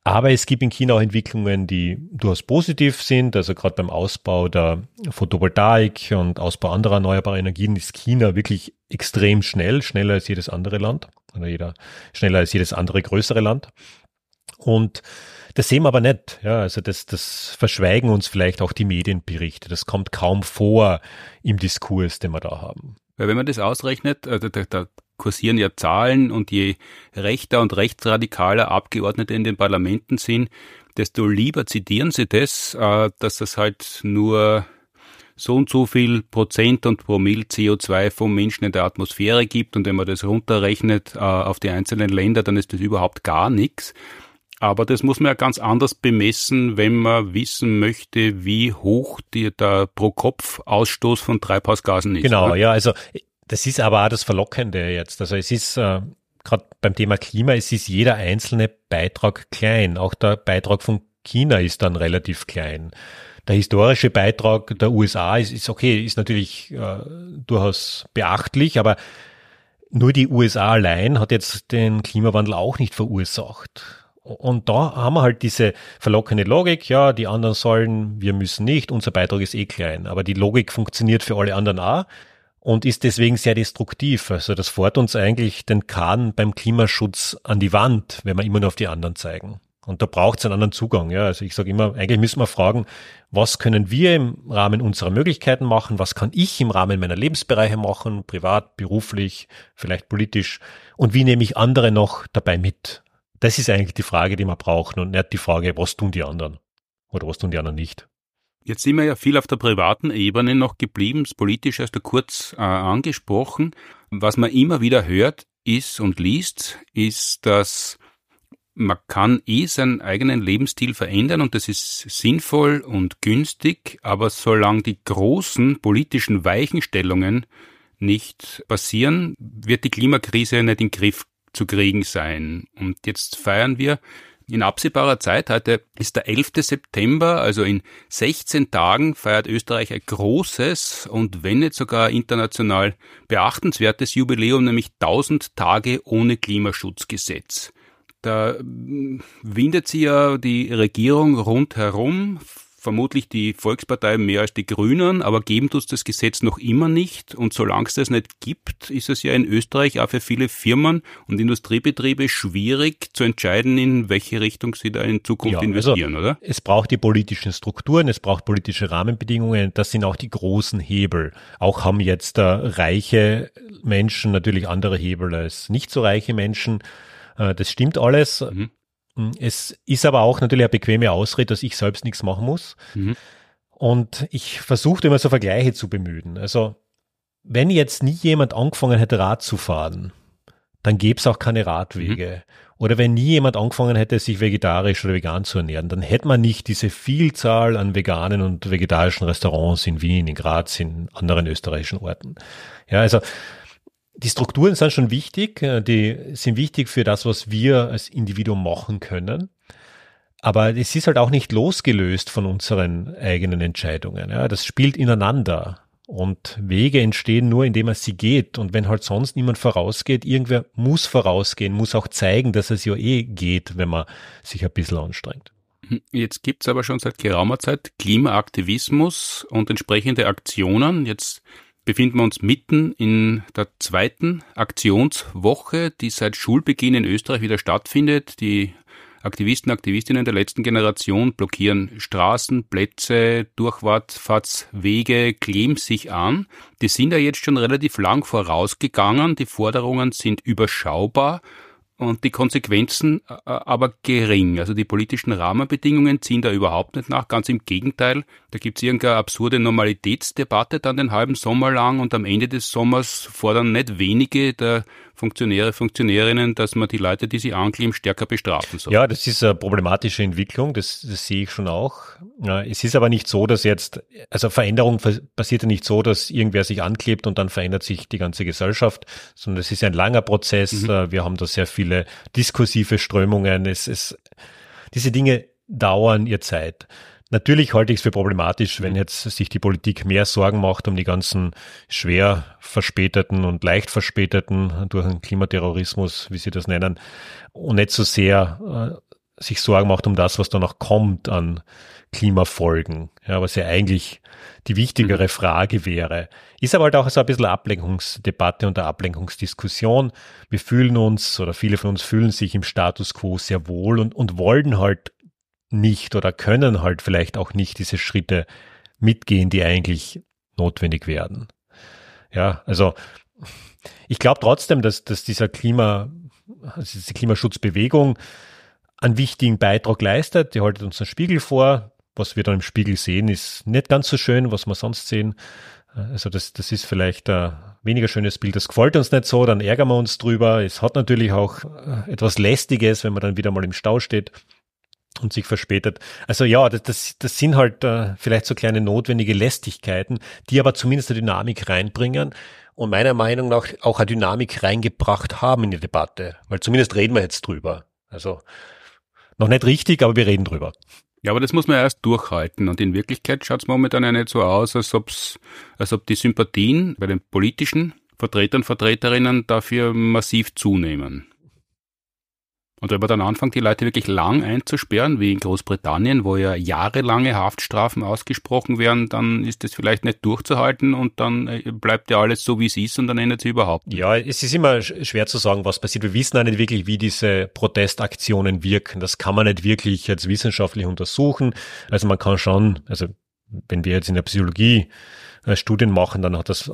[SPEAKER 2] Aber es gibt in China auch Entwicklungen, die durchaus positiv sind. Also gerade beim Ausbau der Photovoltaik und Ausbau anderer erneuerbarer Energien ist China wirklich extrem schnell, schneller als jedes andere Land oder jeder, schneller als jedes andere größere Land. Und das sehen wir aber nicht. Ja, also das, das verschweigen uns vielleicht auch die Medienberichte. Das kommt kaum vor im Diskurs, den wir da haben.
[SPEAKER 1] Weil wenn man das ausrechnet, also da, da kursieren ja Zahlen und je rechter und rechtsradikaler Abgeordnete in den Parlamenten sind, desto lieber zitieren sie das, äh, dass es halt nur so und so viel Prozent und Promille CO2 vom Menschen in der Atmosphäre gibt und wenn man das runterrechnet äh, auf die einzelnen Länder, dann ist das überhaupt gar nichts. Aber das muss man ja ganz anders bemessen, wenn man wissen möchte, wie hoch die, der Pro-Kopf-Ausstoß von Treibhausgasen ist.
[SPEAKER 2] Genau, oder? ja, also das ist aber auch das Verlockende jetzt. Also es ist äh, gerade beim Thema Klima, es ist jeder einzelne Beitrag klein. Auch der Beitrag von China ist dann relativ klein. Der historische Beitrag der USA ist, ist okay, ist natürlich äh, durchaus beachtlich, aber nur die USA allein hat jetzt den Klimawandel auch nicht verursacht. Und da haben wir halt diese verlockende Logik, ja, die anderen sollen, wir müssen nicht, unser Beitrag ist eh klein. Aber die Logik funktioniert für alle anderen auch und ist deswegen sehr destruktiv. Also das fordert uns eigentlich den Kahn beim Klimaschutz an die Wand, wenn wir immer nur auf die anderen zeigen. Und da braucht es einen anderen Zugang. Ja. Also ich sage immer, eigentlich müssen wir fragen, was können wir im Rahmen unserer Möglichkeiten machen, was kann ich im Rahmen meiner Lebensbereiche machen, privat, beruflich, vielleicht politisch, und wie nehme ich andere noch dabei mit? Das ist eigentlich die Frage, die wir brauchen und nicht die Frage, was tun die anderen oder was tun die anderen nicht.
[SPEAKER 1] Jetzt sind wir ja viel auf der privaten Ebene noch geblieben, politisch erst kurz äh, angesprochen. Was man immer wieder hört ist und liest, ist, dass man kann eh seinen eigenen Lebensstil verändern und das ist sinnvoll und günstig, aber solange die großen politischen Weichenstellungen nicht passieren, wird die Klimakrise nicht in den Griff zu kriegen sein. Und jetzt feiern wir in absehbarer Zeit, heute ist der 11. September, also in 16 Tagen feiert Österreich ein großes und wenn nicht sogar international beachtenswertes Jubiläum, nämlich 1000 Tage ohne Klimaschutzgesetz. Da windet sie ja die Regierung rundherum vermutlich die Volkspartei mehr als die Grünen, aber geben tut das Gesetz noch immer nicht. Und solange es das nicht gibt, ist es ja in Österreich auch für viele Firmen und Industriebetriebe schwierig zu entscheiden, in welche Richtung sie da in Zukunft ja, also investieren, also
[SPEAKER 2] oder? Es braucht die politischen Strukturen, es braucht politische Rahmenbedingungen. Das sind auch die großen Hebel. Auch haben jetzt äh, reiche Menschen natürlich andere Hebel als nicht so reiche Menschen. Äh, das stimmt alles. Mhm. Hm, es ist aber auch natürlich eine bequeme Ausrede, dass ich selbst nichts machen muss. Mhm. Und ich versuche immer so Vergleiche zu bemühen. Also, wenn jetzt nie jemand angefangen hätte, Rad zu fahren, dann gäbe es auch keine Radwege. Mhm. Oder wenn nie jemand angefangen hätte, sich vegetarisch oder vegan zu ernähren, dann hätte man nicht diese Vielzahl an veganen und vegetarischen Restaurants in Wien, in Graz, in anderen österreichischen Orten. Ja, also die Strukturen sind schon wichtig, äh, die sind wichtig für das, was wir als Individuum machen können. Aber es ist halt auch nicht losgelöst von unseren eigenen Entscheidungen. Ja, das spielt ineinander. Und Wege entstehen nur, indem man sie geht. Und wenn halt sonst niemand vorausgeht, irgendwer muss vorausgehen, muss auch zeigen, dass es ja eh geht, wenn man sich ein bisschen anstrengt.
[SPEAKER 1] Jetzt gibt's aber schon seit geraumer Zeit Klimaaktivismus und entsprechende Aktionen. Jetzt befinden wir uns mitten in der zweiten Aktionswoche, die seit Schulbeginn in Österreich wieder stattfindet. Die Aktivisten, Aktivistinnen der letzten Generation blockieren Straßen, Plätze, Durchfahrtswege, kleben sich an. Die sind ja jetzt schon relativ lang vorausgegangen. Die Forderungen sind überschaubar und die Konsequenzen äh, aber gering. Also die politischen Rahmenbedingungen ziehen da überhaupt nicht nach. Ganz im Gegenteil, da gibt es irgendeine absurde Normalitätsdebatte dann den halben Sommer lang und am Ende des Sommers fordern nicht wenige der Funktionäre, Funktionärinnen, dass man die Leute, die sie ankleben, stärker bestrafen soll.
[SPEAKER 2] Ja, das ist eine problematische Entwicklung, das, das sehe ich schon auch. Es ist aber nicht so, dass jetzt, also Veränderung passiert ja nicht so, dass irgendwer sich anklebt und dann verändert sich die ganze Gesellschaft, sondern es ist ein langer Prozess. Mhm. Wir haben da sehr viele diskursive Strömungen. Es, es, diese Dinge dauern ihr Zeit. Natürlich halte ich es für problematisch, wenn mhm. jetzt sich die Politik mehr Sorgen macht um die ganzen schwer verspäteten und leicht verspäteten durch den Klimaterrorismus, wie sie das nennen, und nicht so sehr äh, sich Sorgen macht um das, was da noch kommt an Klimafolgen, ja, was ja eigentlich die wichtigere mhm. Frage wäre. Ist aber halt auch so ein bisschen Ablenkungsdebatte und eine Ablenkungsdiskussion. Wir fühlen uns oder viele von uns fühlen sich im Status quo sehr wohl und, und wollen halt nicht oder können halt vielleicht auch nicht diese Schritte mitgehen, die eigentlich notwendig werden. Ja, also ich glaube trotzdem, dass, dass dieser Klima, also diese Klimaschutzbewegung einen wichtigen Beitrag leistet. Die haltet uns einen Spiegel vor. Was wir dann im Spiegel sehen, ist nicht ganz so schön, was wir sonst sehen. Also das, das ist vielleicht ein weniger schönes Bild. Das gefällt uns nicht so, dann ärgern wir uns drüber. Es hat natürlich auch äh, etwas Lästiges, wenn man dann wieder mal im Stau steht und sich verspätet. Also ja, das, das, das sind halt äh, vielleicht so kleine notwendige Lästigkeiten, die aber zumindest eine Dynamik reinbringen und meiner Meinung nach auch eine Dynamik reingebracht haben in die Debatte. Weil zumindest reden wir jetzt drüber. Also noch nicht richtig, aber wir reden drüber.
[SPEAKER 1] Ja, aber das muss man erst durchhalten. Und in Wirklichkeit schaut es momentan ja nicht so aus, als, ob's, als ob die Sympathien bei den politischen Vertretern, und Vertreterinnen dafür massiv zunehmen. Und wenn man dann anfängt, die Leute wirklich lang einzusperren, wie in Großbritannien, wo ja jahrelange Haftstrafen ausgesprochen werden, dann ist das vielleicht nicht durchzuhalten und dann äh, bleibt ja alles so, wie es ist und dann ändert sich überhaupt.
[SPEAKER 2] Ja, es ist immer schwer zu sagen, was passiert. Wir wissen auch nicht wirklich, wie diese Protestaktionen wirken. Das kann man nicht wirklich jetzt wissenschaftlich untersuchen. Also man kann schon, also wenn wir jetzt in der Psychologie Studien machen, dann hat das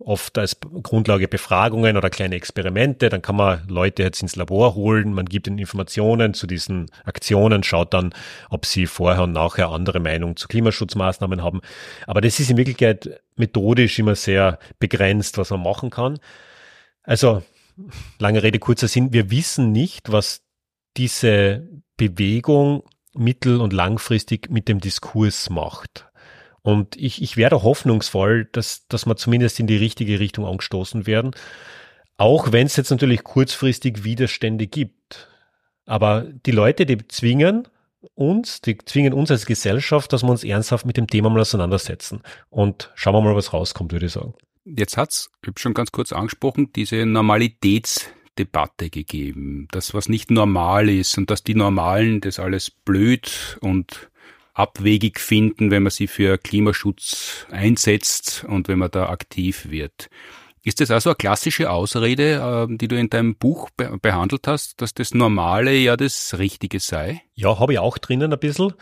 [SPEAKER 2] oft als Grundlage Befragungen oder kleine Experimente. Dann kann man Leute jetzt ins Labor holen, man gibt ihnen Informationen zu diesen Aktionen, schaut dann, ob sie vorher und nachher andere Meinungen zu Klimaschutzmaßnahmen haben. Aber das ist in Wirklichkeit methodisch immer sehr begrenzt, was man machen kann. Also, lange Rede, kurzer Sinn, wir wissen nicht, was diese Bewegung mittel- und langfristig mit dem Diskurs macht. Und ich, ich wäre hoffnungsvoll, dass, dass wir zumindest in die richtige Richtung angestoßen werden. Auch wenn es jetzt natürlich kurzfristig Widerstände gibt. Aber die Leute, die zwingen uns, die zwingen uns als Gesellschaft, dass wir uns ernsthaft mit dem Thema mal auseinandersetzen. Und schauen wir mal, was rauskommt, würde ich sagen.
[SPEAKER 1] Jetzt hat's, ich habe schon ganz kurz angesprochen, diese Normalitätsdebatte gegeben. Das, was nicht normal ist und dass die Normalen das alles blöd und abwegig finden, wenn man sie für Klimaschutz einsetzt und wenn man da aktiv wird. Ist das also eine klassische Ausrede, ähm, die du in deinem Buch behandelt hast, dass das Normale ja das Richtige sei?
[SPEAKER 2] Ja, habe ich auch drinnen ein bisschen.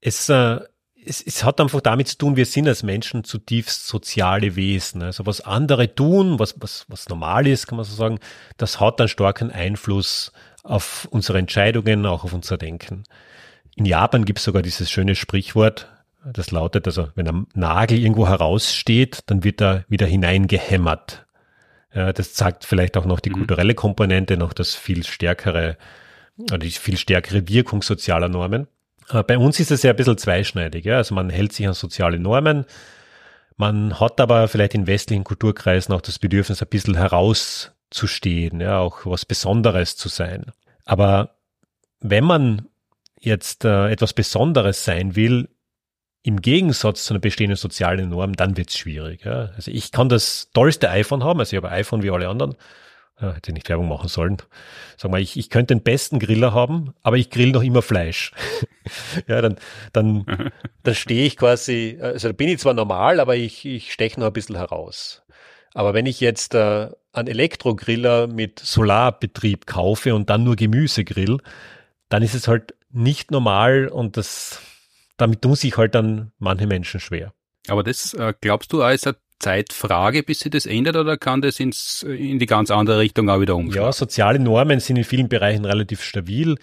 [SPEAKER 2] Es, äh, es, es hat einfach damit zu tun, wir sind als Menschen zutiefst soziale Wesen. Also was andere tun, was, was, was normal ist, kann man so sagen, das hat einen starken Einfluss auf unsere Entscheidungen, auch auf unser Denken. In Japan gibt es sogar dieses schöne Sprichwort, das lautet also, wenn ein Nagel irgendwo heraussteht, dann wird er wieder hineingehämmert. Ja, das zeigt vielleicht auch noch die mhm. kulturelle Komponente, noch das viel stärkere, oder die viel stärkere Wirkung sozialer Normen. Bei uns ist es ja ein bisschen zweischneidig. Ja? Also man hält sich an soziale Normen, man hat aber vielleicht in westlichen Kulturkreisen auch das Bedürfnis, ein bisschen herauszustehen, ja, auch was Besonderes zu sein. Aber wenn man jetzt äh, etwas Besonderes sein will, im Gegensatz zu einer bestehenden sozialen Norm, dann wird's schwierig. Ja. Also ich kann das tollste iPhone haben, also ich habe ein iPhone wie alle anderen. Ja, hätte ich nicht Werbung machen sollen. Sag mal, ich, ich könnte den besten Griller haben, aber ich grill noch immer Fleisch. <laughs> ja, dann, dann, <laughs> dann stehe ich quasi, also da bin ich zwar normal, aber ich, ich steche noch ein bisschen heraus. Aber wenn ich jetzt äh, einen Elektrogriller mit Solarbetrieb kaufe und dann nur Gemüse grill, dann ist es halt nicht normal und das, damit tun sich halt dann manche Menschen schwer.
[SPEAKER 1] Aber das äh, glaubst du als eine Zeitfrage, bis sich das ändert oder kann das ins, in die ganz andere Richtung auch wieder umschlagen?
[SPEAKER 2] Ja, soziale Normen sind in vielen Bereichen relativ stabil.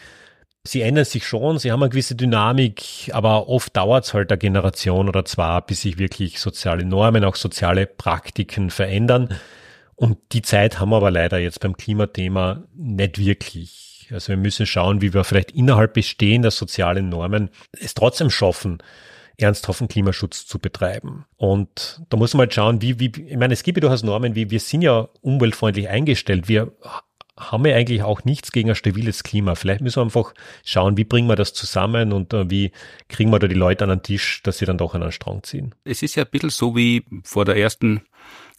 [SPEAKER 2] Sie ändern sich schon, sie haben eine gewisse Dynamik, aber oft dauert es halt eine Generation oder zwei, bis sich wirklich soziale Normen, auch soziale Praktiken verändern. Und die Zeit haben wir aber leider jetzt beim Klimathema nicht wirklich. Also wir müssen schauen, wie wir vielleicht innerhalb bestehender sozialen Normen es trotzdem schaffen, ernsthaften Klimaschutz zu betreiben. Und da muss man halt schauen, wie, wie, ich meine, es gibt ja durchaus Normen, wie wir sind ja umweltfreundlich eingestellt. Wir haben ja eigentlich auch nichts gegen ein stabiles Klima. Vielleicht müssen wir einfach schauen, wie bringen wir das zusammen und uh, wie kriegen wir da die Leute an den Tisch, dass sie dann doch an einen Strang ziehen.
[SPEAKER 1] Es ist ja ein bisschen so wie vor der ersten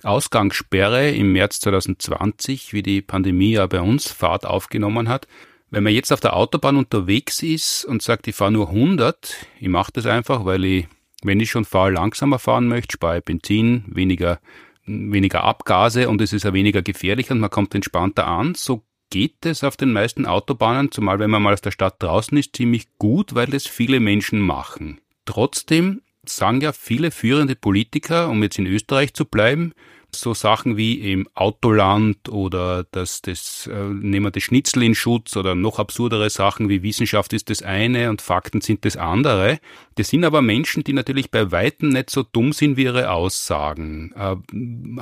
[SPEAKER 1] Ausgangssperre im März 2020, wie die Pandemie ja bei uns Fahrt aufgenommen hat. Wenn man jetzt auf der Autobahn unterwegs ist und sagt, ich fahre nur 100, ich mache das einfach, weil ich, wenn ich schon fahre, langsamer fahren möchte, spare ich Benzin, weniger, weniger Abgase und es ist ja weniger gefährlich und man kommt entspannter an, so geht es auf den meisten Autobahnen, zumal wenn man mal aus der Stadt draußen ist, ziemlich gut, weil es viele Menschen machen. Trotzdem sagen ja viele führende Politiker, um jetzt in Österreich zu bleiben, so Sachen wie im Autoland oder das, das äh, nehmen wir das Schnitzel in Schutz oder noch absurdere Sachen wie Wissenschaft ist das eine und Fakten sind das andere. Das sind aber Menschen, die natürlich bei Weitem nicht so dumm sind wie ihre Aussagen. Äh,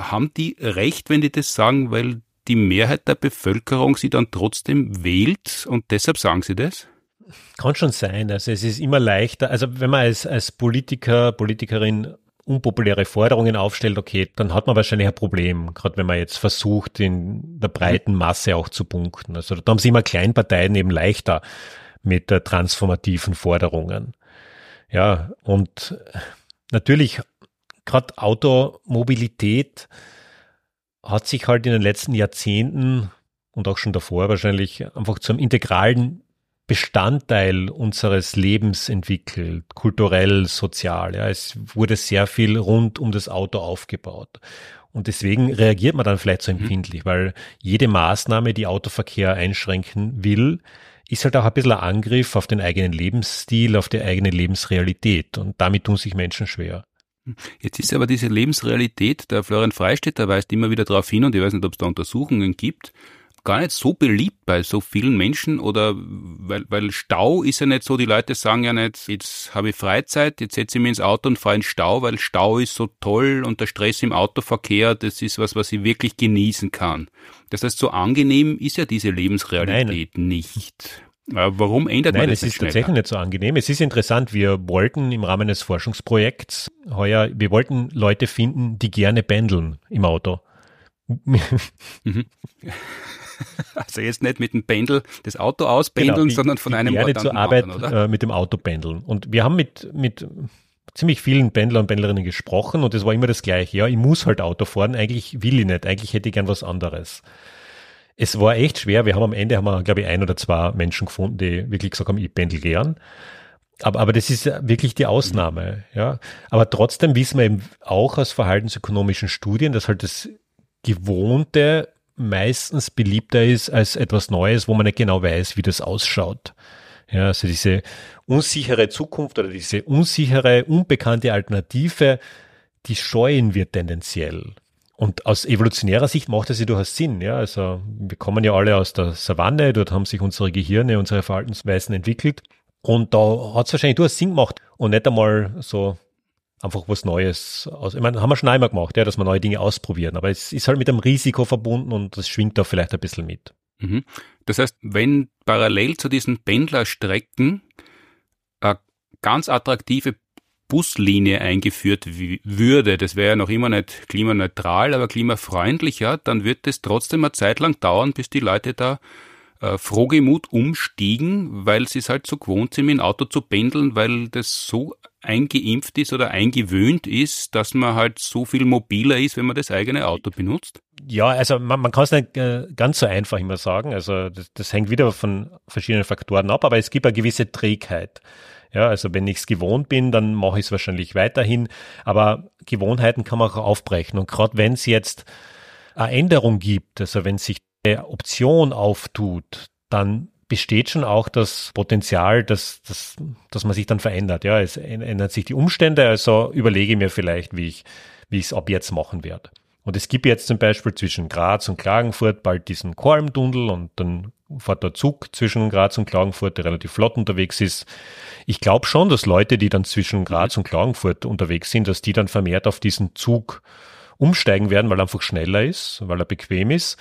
[SPEAKER 1] haben die recht, wenn die das sagen, weil die Mehrheit der Bevölkerung sie dann trotzdem wählt und deshalb sagen sie das?
[SPEAKER 2] Kann schon sein. Also es ist immer leichter. Also wenn man als, als Politiker, Politikerin unpopuläre Forderungen aufstellt, okay, dann hat man wahrscheinlich ein Problem, gerade wenn man jetzt versucht, in der breiten Masse auch zu punkten. Also da haben sie immer Kleinparteien eben leichter mit der transformativen Forderungen. Ja, und natürlich gerade Automobilität hat sich halt in den letzten Jahrzehnten und auch schon davor wahrscheinlich einfach zum integralen Bestandteil unseres Lebens entwickelt, kulturell, sozial. Ja. Es wurde sehr viel rund um das Auto aufgebaut. Und deswegen reagiert man dann vielleicht so mhm. empfindlich, mhm. weil jede Maßnahme, die Autoverkehr einschränken will, ist halt auch ein bisschen ein Angriff auf den eigenen Lebensstil, auf die eigene Lebensrealität. Und damit tun sich Menschen schwer.
[SPEAKER 1] Jetzt ist aber diese Lebensrealität, der Florian Freistetter weist immer wieder darauf hin, und ich weiß nicht, ob es da Untersuchungen gibt, gar nicht so beliebt bei so vielen Menschen oder weil, weil Stau ist ja nicht so, die Leute sagen ja nicht, jetzt habe ich Freizeit, jetzt setze ich mich ins Auto und fahre in Stau, weil Stau ist so toll und der Stress im Autoverkehr, das ist was, was ich wirklich genießen kann. Das heißt, so angenehm ist ja diese Lebensrealität Nein. nicht. Warum ändert
[SPEAKER 2] Nein,
[SPEAKER 1] man
[SPEAKER 2] das? Nein, es ist schneller? tatsächlich nicht so angenehm. Es ist interessant, wir wollten im Rahmen des Forschungsprojekts heuer, wir wollten Leute finden, die gerne pendeln im Auto.
[SPEAKER 1] mhm. <laughs> <laughs> Also jetzt nicht mit dem Pendel das Auto auspendeln, genau, die, sondern von einem
[SPEAKER 2] Ort zur Arbeit anderen, äh, mit dem Auto pendeln. Und wir haben mit, mit ziemlich vielen Pendler und Pendlerinnen gesprochen und es war immer das Gleiche. Ja, ich muss halt Auto fahren, eigentlich will ich nicht, eigentlich hätte ich gern was anderes. Es war echt schwer. Wir haben am Ende, haben wir, glaube ich, ein oder zwei Menschen gefunden, die wirklich gesagt haben, ich pendel gern. Aber, aber das ist wirklich die Ausnahme, ja. Aber trotzdem wissen wir eben auch aus verhaltensökonomischen Studien, dass halt das Gewohnte meistens beliebter ist als etwas Neues, wo man nicht genau weiß, wie das ausschaut. Ja, also diese unsichere Zukunft oder diese unsichere, unbekannte Alternative, die scheuen wir tendenziell. Und aus evolutionärer Sicht macht das ja durchaus Sinn. Ja, also wir kommen ja alle aus der Savanne, dort haben sich unsere Gehirne, unsere Verhaltensweisen entwickelt. Und da hat es wahrscheinlich durchaus Sinn gemacht und nicht einmal so einfach was Neues aus. Ich meine, haben wir schon einmal gemacht, ja, dass wir neue Dinge ausprobieren, aber es ist halt mit einem Risiko verbunden und das schwingt da vielleicht ein bisschen mit.
[SPEAKER 1] Mhm. Das heißt, wenn parallel zu diesen Pendlerstrecken eine ganz attraktive Buslinie eingeführt würde, das wäre ja noch immer nicht klimaneutral, aber klimafreundlicher, dann wird es trotzdem eine Zeit lang dauern, bis die Leute da äh, frohgemut umstiegen, weil sie es halt so gewohnt sind, mit dem Auto zu pendeln, weil das so eingeimpft ist oder eingewöhnt ist, dass man halt so viel mobiler ist, wenn man das eigene Auto benutzt?
[SPEAKER 2] Ja, also man, man kann es nicht äh, ganz so einfach immer sagen. Also das, das hängt wieder von verschiedenen Faktoren ab, aber es gibt eine gewisse Trägheit. Ja, also wenn ich es gewohnt bin, dann mache ich es wahrscheinlich weiterhin. Aber Gewohnheiten kann man auch aufbrechen. Und gerade wenn es jetzt eine Änderung gibt, also wenn sich eine Option auftut, dann besteht schon auch das Potenzial, dass, dass, dass man sich dann verändert. Ja, es ändern sich die Umstände, also überlege mir vielleicht, wie ich wie ich es ab jetzt machen werde. Und es gibt jetzt zum Beispiel zwischen Graz und Klagenfurt bald diesen Kormtunnel und dann fährt der Zug zwischen Graz und Klagenfurt, der relativ flott unterwegs ist. Ich glaube schon, dass Leute, die dann zwischen Graz und Klagenfurt unterwegs sind, dass die dann vermehrt auf diesen Zug umsteigen werden, weil er einfach schneller ist, weil er bequem ist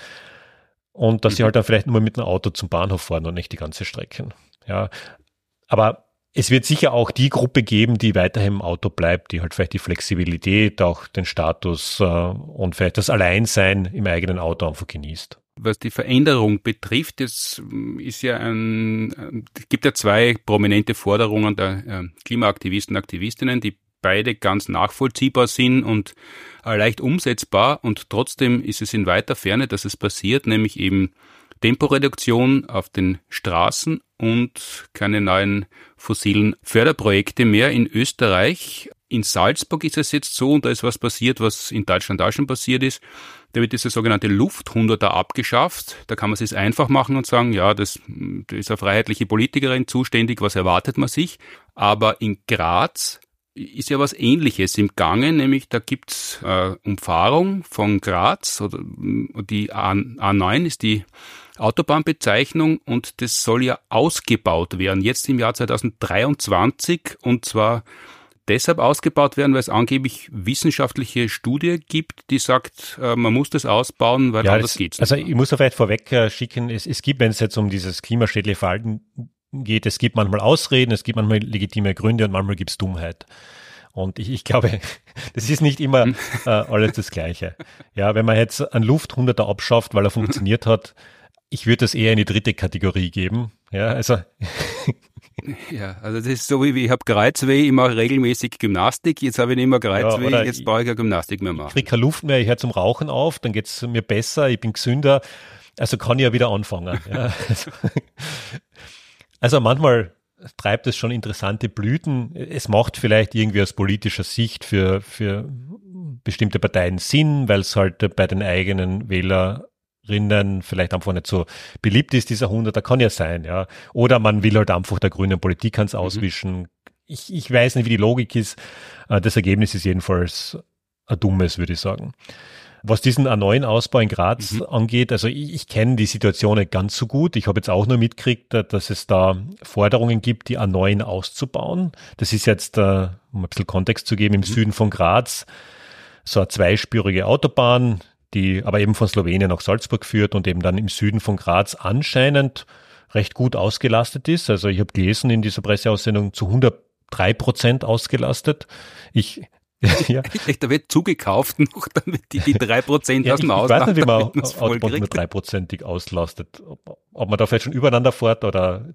[SPEAKER 2] und dass mhm. sie halt dann vielleicht nur mit einem Auto zum Bahnhof fahren und nicht die ganze Strecke. Ja, aber es wird sicher auch die Gruppe geben, die weiterhin im Auto bleibt, die halt vielleicht die Flexibilität, auch den Status äh, und vielleicht das Alleinsein im eigenen Auto einfach genießt.
[SPEAKER 1] Was die Veränderung betrifft, es ist ja ein, es gibt ja zwei prominente Forderungen der äh, Klimaaktivisten und Aktivistinnen, die beide ganz nachvollziehbar sind und leicht umsetzbar und trotzdem ist es in weiter Ferne, dass es passiert, nämlich eben Temporeduktion auf den Straßen und keine neuen fossilen Förderprojekte mehr in Österreich. In Salzburg ist es jetzt so, und da ist was passiert, was in Deutschland auch schon passiert ist. Da wird diese sogenannte Lufthunderter abgeschafft. Da kann man es sich einfach machen und sagen, ja, das, das ist eine freiheitliche Politikerin zuständig, was erwartet man sich? Aber in Graz ist ja was Ähnliches im Gange, nämlich da gibt's äh, Umfahrung von Graz, oder die A, A9 ist die Autobahnbezeichnung und das soll ja ausgebaut werden, jetzt im Jahr 2023 und zwar deshalb ausgebaut werden, weil es angeblich wissenschaftliche Studie gibt, die sagt, äh, man muss das ausbauen, weil ja, anders das, geht's
[SPEAKER 2] nicht. Also ich muss da vielleicht vorweg äh, schicken, es, es gibt, wenn es jetzt um dieses klimaschädliche Verhalten geht, es gibt manchmal Ausreden, es gibt manchmal legitime Gründe und manchmal gibt es Dummheit. Und ich, ich glaube, <laughs> das ist nicht immer <laughs> äh, alles das Gleiche. Ja, wenn man jetzt einen Lufthunderter abschafft, weil er funktioniert hat, ich würde das eher in die dritte Kategorie geben. Ja, also. <laughs>
[SPEAKER 1] ja, also das ist so wie ich habe Kreuzweh, ich mache regelmäßig Gymnastik, jetzt habe ich nicht mehr Kreuzweh, ja, jetzt brauche ich keine Gymnastik mehr machen.
[SPEAKER 2] Ich kriege keine Luft mehr, ich höre zum Rauchen auf, dann geht es mir besser, ich bin gesünder, also kann ich ja wieder anfangen. Ja, also, also manchmal treibt es schon interessante Blüten. Es macht vielleicht irgendwie aus politischer Sicht für, für bestimmte Parteien Sinn, weil es halt bei den eigenen Wählerinnen vielleicht einfach nicht so beliebt ist, dieser 100, da kann ja sein, ja. Oder man will halt einfach der grünen Politik ans mhm. Auswischen. Mhm. Ich, ich weiß nicht, wie die Logik ist. Äh, das Ergebnis ist jedenfalls ein dummes, würde ich sagen. Was diesen A9-Ausbau in Graz mhm. angeht, also ich, ich kenne die Situation nicht ganz so gut. Ich habe jetzt auch nur mitgekriegt, dass es da Forderungen gibt, die A9 auszubauen. Das ist jetzt, äh, um ein bisschen Kontext zu geben, im mhm. Süden von Graz so eine zweispurige Autobahn, die aber eben von Slowenien nach Salzburg führt und eben dann im Süden von Graz anscheinend recht gut ausgelastet ist. Also ich habe gelesen in dieser Presseaussendung zu 103 Prozent ausgelastet. Ich <laughs>
[SPEAKER 1] ja. da wird zugekauft <laughs> noch, damit die, die 3% ja, aus dem Ausland.
[SPEAKER 2] Ich weiß nicht, wie man Autobahn nur dreiprozentig auslastet. Ob, ob, man da vielleicht schon übereinander fährt oder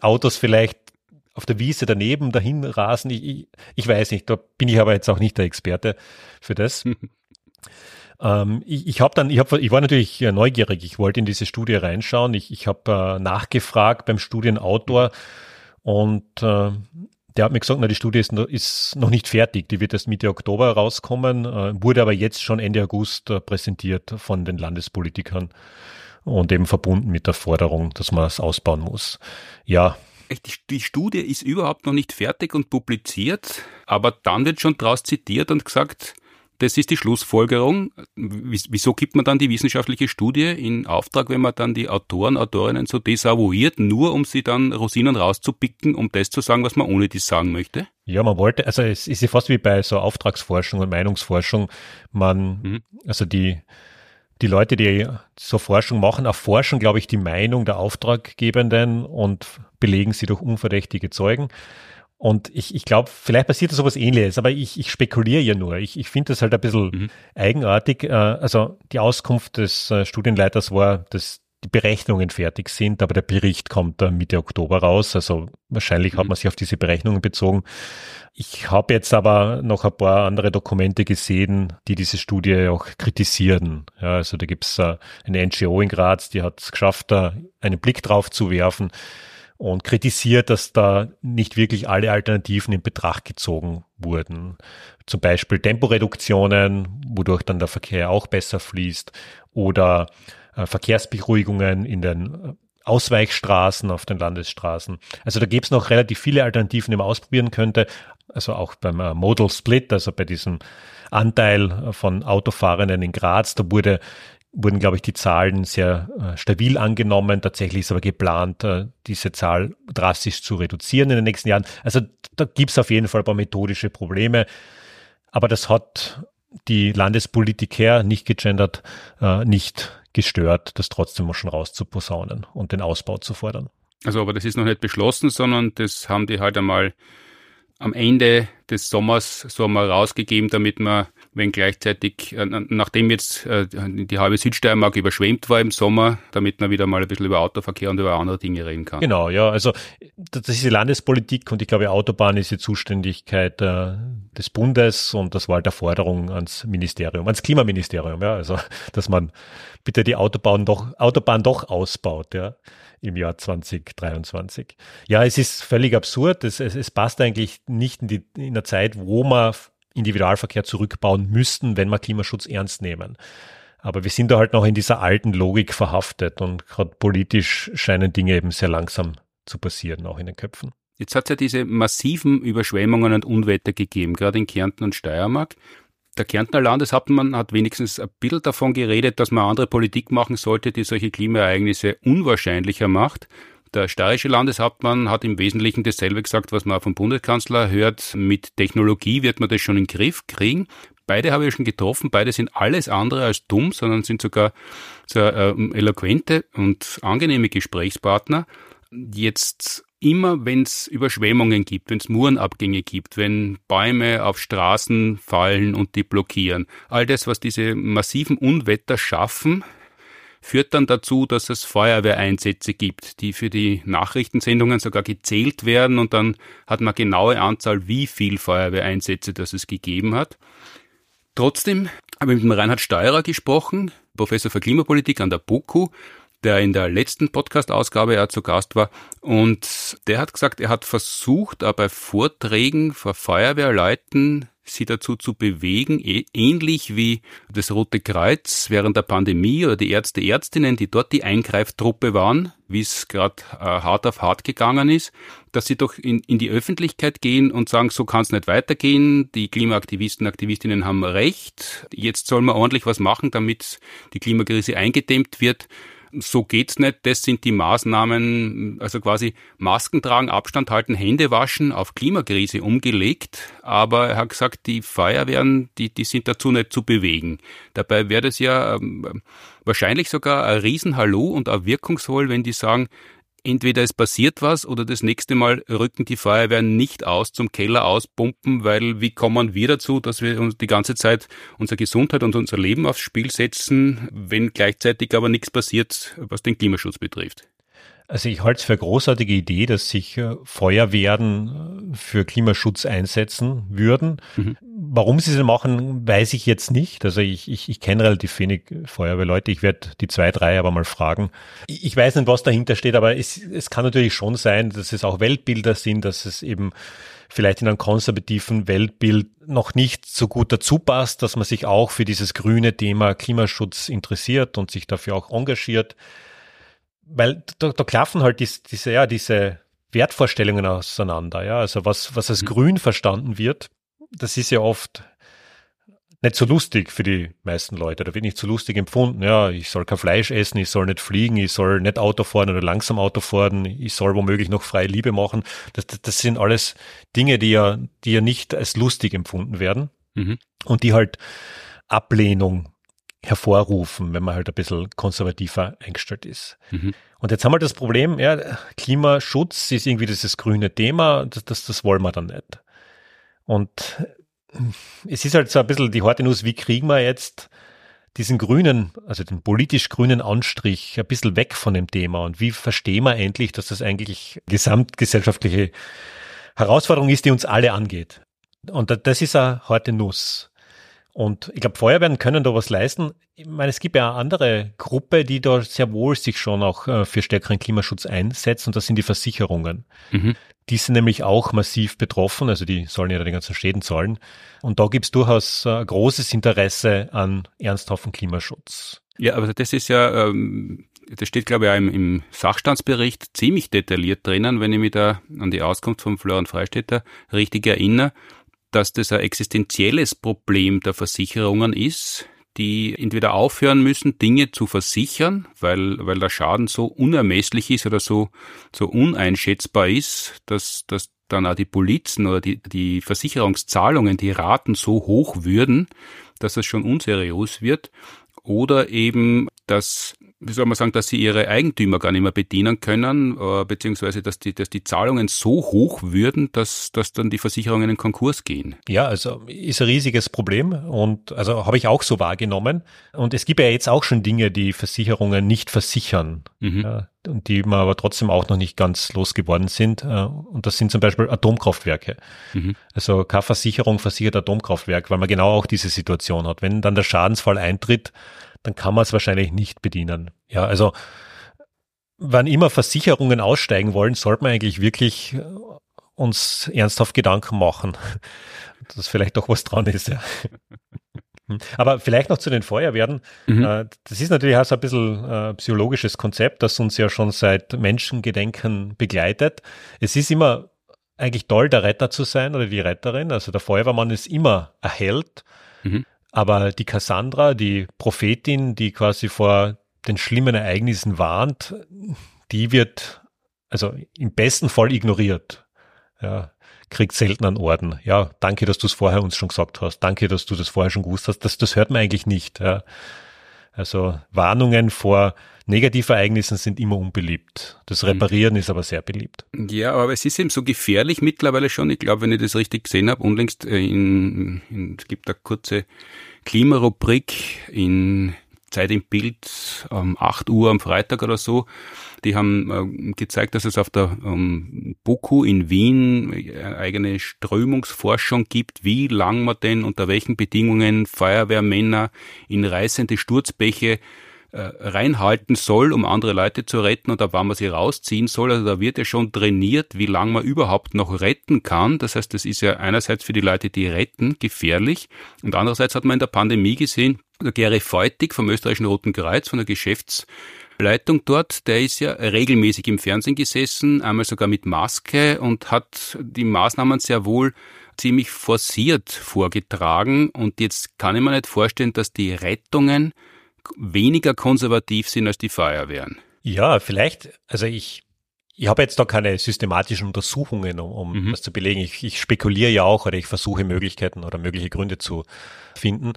[SPEAKER 2] Autos vielleicht auf der Wiese daneben dahin rasen. Ich, ich, ich weiß nicht, da bin ich aber jetzt auch nicht der Experte für das. <laughs> ähm, ich ich habe dann, ich, hab, ich war natürlich neugierig, ich wollte in diese Studie reinschauen. Ich, ich habe äh, nachgefragt beim Studienautor und äh, der hat mir gesagt, na, die Studie ist, ist noch nicht fertig. Die wird erst Mitte Oktober rauskommen, äh, wurde aber jetzt schon Ende August äh, präsentiert von den Landespolitikern und eben verbunden mit der Forderung, dass man es ausbauen muss. Ja.
[SPEAKER 1] Die Studie ist überhaupt noch nicht fertig und publiziert, aber dann wird schon draus zitiert und gesagt, das ist die Schlussfolgerung. Wieso gibt man dann die wissenschaftliche Studie in Auftrag, wenn man dann die Autoren, Autorinnen so desavouiert, nur um sie dann Rosinen rauszupicken, um das zu sagen, was man ohne dies sagen möchte?
[SPEAKER 2] Ja, man wollte, also es ist ja fast wie bei so Auftragsforschung und Meinungsforschung. Man, mhm. also die, die Leute, die so Forschung machen, erforschen, glaube ich, die Meinung der Auftraggebenden und belegen sie durch unverdächtige Zeugen. Und ich, ich glaube, vielleicht passiert da sowas ähnliches, aber ich, ich spekuliere ja nur. Ich, ich finde das halt ein bisschen mhm. eigenartig. Äh, also die Auskunft des äh, Studienleiters war, dass die Berechnungen fertig sind, aber der Bericht kommt Mitte Oktober raus. Also wahrscheinlich mhm. hat man sich auf diese Berechnungen bezogen. Ich habe jetzt aber noch ein paar andere Dokumente gesehen, die diese Studie auch kritisieren. Ja, also da gibt's äh, eine NGO in Graz, die hat es geschafft, da einen Blick drauf zu werfen und kritisiert, dass da nicht wirklich alle Alternativen in Betracht gezogen wurden. Zum Beispiel Temporeduktionen, wodurch dann der Verkehr auch besser fließt oder äh, Verkehrsberuhigungen in den äh, Ausweichstraßen auf den Landesstraßen. Also da gibt's noch relativ viele Alternativen, die man ausprobieren könnte. Also auch beim äh, Modal Split, also bei diesem Anteil von Autofahrenden in Graz, da wurde wurden, glaube ich, die Zahlen sehr äh, stabil angenommen. Tatsächlich ist aber geplant, äh, diese Zahl drastisch zu reduzieren in den nächsten Jahren. Also da gibt es auf jeden Fall ein paar methodische Probleme. Aber das hat die Landespolitiker, nicht gegendert, äh, nicht gestört, das trotzdem schon rauszuposaunen und den Ausbau zu fordern.
[SPEAKER 1] Also aber das ist noch nicht beschlossen, sondern das haben die halt einmal am Ende des Sommers so einmal rausgegeben, damit man, wenn gleichzeitig, äh, nachdem jetzt äh, die halbe Südsteiermark überschwemmt war im Sommer, damit man wieder mal ein bisschen über Autoverkehr und über andere Dinge reden kann.
[SPEAKER 2] Genau, ja, also das ist die Landespolitik und ich glaube, Autobahn ist die Zuständigkeit äh, des Bundes und das war halt der Forderung ans Ministerium, ans Klimaministerium, ja, also dass man bitte die Autobahn doch, Autobahn doch ausbaut, ja im Jahr 2023. Ja, es ist völlig absurd. Es, es, es passt eigentlich nicht in, die, in der Zeit, wo wir Individualverkehr zurückbauen müssten, wenn wir Klimaschutz ernst nehmen. Aber wir sind da halt noch in dieser alten Logik verhaftet und gerade politisch scheinen Dinge eben sehr langsam zu passieren, auch in den Köpfen.
[SPEAKER 1] Jetzt hat es ja diese massiven Überschwemmungen und Unwetter gegeben, gerade in Kärnten und Steiermark. Der Kärntner Landeshauptmann hat wenigstens ein bisschen davon geredet, dass man andere Politik machen sollte, die solche Klimaereignisse unwahrscheinlicher macht. Der steirische Landeshauptmann hat im Wesentlichen dasselbe gesagt, was man vom Bundeskanzler hört. Mit Technologie wird man das schon in den Griff kriegen. Beide habe ich schon getroffen. Beide sind alles andere als dumm, sondern sind sogar sehr äh, eloquente und angenehme Gesprächspartner. Jetzt immer wenn es Überschwemmungen gibt, wenn es Murenabgänge gibt, wenn Bäume auf Straßen fallen und die blockieren, all das, was diese massiven Unwetter schaffen, führt dann dazu, dass es Feuerwehreinsätze gibt, die für die Nachrichtensendungen sogar gezählt werden und dann hat man genaue Anzahl, wie viel Feuerwehreinsätze das es gegeben hat. Trotzdem habe ich mit dem Reinhard Steurer gesprochen, Professor für Klimapolitik an der BOKU, der in der letzten Podcast-Ausgabe ja zu Gast war. Und der hat gesagt, er hat versucht, bei Vorträgen vor Feuerwehrleuten sie dazu zu bewegen, ähnlich wie das Rote Kreuz während der Pandemie oder die Ärzte, Ärztinnen, die dort die Eingreiftruppe waren, wie es gerade äh, hart auf hart gegangen ist, dass sie doch in, in die Öffentlichkeit gehen und sagen, so kann es nicht weitergehen, die Klimaaktivisten, Aktivistinnen haben recht, jetzt soll man ordentlich was machen, damit die Klimakrise eingedämmt wird so geht's nicht, das sind die Maßnahmen, also quasi Masken tragen, Abstand halten, Hände waschen auf Klimakrise umgelegt. Aber er hat gesagt, die Feuerwehren, die, die sind dazu nicht zu bewegen. Dabei wäre das ja ähm, wahrscheinlich sogar ein Riesenhallo und auch wirkungsvoll, wenn die sagen, entweder es passiert was oder das nächste Mal rücken die Feuerwehren nicht aus zum Keller auspumpen, weil wie kommen wir dazu, dass wir uns die ganze Zeit unsere Gesundheit und unser Leben aufs Spiel setzen, wenn gleichzeitig aber nichts passiert, was den Klimaschutz betrifft?
[SPEAKER 2] Also ich halte es für eine großartige Idee, dass sich äh, Feuerwehren äh, für Klimaschutz einsetzen würden. Mhm. Warum sie es machen, weiß ich jetzt nicht. Also ich, ich, ich kenne relativ wenig Feuerwehrleute. Ich werde die zwei, drei aber mal fragen. Ich weiß nicht, was dahinter steht, aber es, es kann natürlich schon sein, dass es auch Weltbilder sind, dass es eben vielleicht in einem konservativen Weltbild noch nicht so gut dazu passt, dass man sich auch für dieses grüne Thema Klimaschutz interessiert und sich dafür auch engagiert weil da, da klaffen halt dies, diese, ja, diese Wertvorstellungen auseinander, ja. Also was, was als mhm. grün verstanden wird, das ist ja oft nicht so lustig für die meisten Leute. Da wird nicht so lustig empfunden. Ja, ich soll kein Fleisch essen, ich soll nicht fliegen, ich soll nicht Auto fahren oder langsam Auto fahren, ich soll womöglich noch freie Liebe machen. Das, das, das sind alles Dinge, die ja, die ja nicht als lustig empfunden werden mhm. und die halt Ablehnung hervorrufen, wenn man halt ein bisschen konservativer eingestellt ist. Mhm. Und jetzt haben wir das Problem, ja, Klimaschutz ist irgendwie dieses grüne Thema, das, das, das wollen wir dann nicht. Und es ist halt so ein bisschen die harte Nuss, wie kriegen wir jetzt diesen grünen, also den politisch grünen Anstrich ein bisschen weg von dem Thema und wie verstehen wir endlich, dass das eigentlich gesamtgesellschaftliche Herausforderung ist, die uns alle angeht. Und das ist eine harte Nuss. Und ich glaube, Feuerwehren können da was leisten. Ich meine, es gibt ja eine andere Gruppe, die da sehr wohl sich schon auch äh, für stärkeren Klimaschutz einsetzt, und das sind die Versicherungen. Mhm. Die sind nämlich auch massiv betroffen, also die sollen ja die ganzen Schäden zahlen. Und da gibt es durchaus äh, großes Interesse an ernsthaften Klimaschutz.
[SPEAKER 1] Ja, aber das ist ja, ähm, das steht, glaube ich, auch im, im Sachstandsbericht ziemlich detailliert drinnen, wenn ich mich da an die Auskunft von Florian Freistetter richtig erinnere dass das ein existenzielles Problem der Versicherungen ist, die entweder aufhören müssen, Dinge zu versichern, weil, weil der Schaden so unermesslich ist oder so, so uneinschätzbar ist, dass, dass dann auch die Polizen oder die, die Versicherungszahlungen, die Raten so hoch würden, dass es schon unseriös wird. Oder eben, dass wie soll man sagen, dass sie ihre Eigentümer gar nicht mehr bedienen können, äh, beziehungsweise dass die, dass die Zahlungen so hoch würden, dass, dass dann die Versicherungen in Konkurs gehen.
[SPEAKER 2] Ja, also ist ein riesiges Problem und also habe ich auch so wahrgenommen. Und es gibt ja jetzt auch schon Dinge, die Versicherungen nicht versichern. Mhm. Ja, und die man aber trotzdem auch noch nicht ganz losgeworden sind. Äh, und das sind zum Beispiel Atomkraftwerke. Mhm. Also keine Versicherung versichert Atomkraftwerk, weil man genau auch diese Situation hat. Wenn dann der Schadensfall eintritt, dann kann man es wahrscheinlich nicht bedienen. Ja, also wann immer Versicherungen aussteigen wollen, sollte man eigentlich wirklich äh, uns ernsthaft Gedanken machen, <laughs> dass vielleicht doch was dran ist. Ja. <laughs> Hm. Aber vielleicht noch zu den Feuerwehren. Mhm. Äh, das ist natürlich auch so ein bisschen ein äh, psychologisches Konzept, das uns ja schon seit Menschengedenken begleitet. Es ist immer eigentlich toll, der Retter zu sein oder die Retterin. Also der Feuerwehrmann ist immer ein Held. Mhm. Aber die Cassandra, die Prophetin, die quasi vor den schlimmen Ereignissen warnt, die wird also im besten Fall ignoriert. Ja, kriegt selten einen Orden. Ja, danke, dass du es vorher uns schon gesagt hast. Danke, dass du das vorher schon gewusst hast. Das, das hört man eigentlich nicht. Ja. Also Warnungen vor Negativereignissen sind immer unbeliebt. Das mhm. Reparieren mhm. ist aber sehr beliebt.
[SPEAKER 1] Ja, aber es ist eben so gefährlich mittlerweile schon. Ich glaube, wenn ich das richtig gesehen habe, unlängst äh, in, in, es gibt eine kurze Klimarubrik in Zeit im Bild um 8 Uhr am Freitag oder so. Die haben äh, gezeigt, dass es auf der ähm, BOKU in Wien eine eigene Strömungsforschung gibt, wie lang man denn unter welchen Bedingungen Feuerwehrmänner in reißende Sturzbäche äh, reinhalten soll, um andere Leute zu retten und ab wann man sie rausziehen soll. Also da wird ja schon trainiert, wie lange man überhaupt noch retten kann. Das heißt, das ist ja einerseits für die Leute, die retten, gefährlich und andererseits hat man in der Pandemie gesehen, der Gary Feutig vom österreichischen Roten Kreuz, von der Geschäftsleitung dort, der ist ja regelmäßig im Fernsehen gesessen, einmal sogar mit Maske und hat die Maßnahmen sehr wohl ziemlich forciert vorgetragen. Und jetzt kann ich mir nicht vorstellen, dass die Rettungen weniger konservativ sind als die Feuerwehren.
[SPEAKER 2] Ja, vielleicht, also ich, ich habe jetzt da keine systematischen Untersuchungen, um, um mhm. das zu belegen. Ich, ich spekuliere ja auch oder ich versuche Möglichkeiten oder mögliche Gründe zu finden.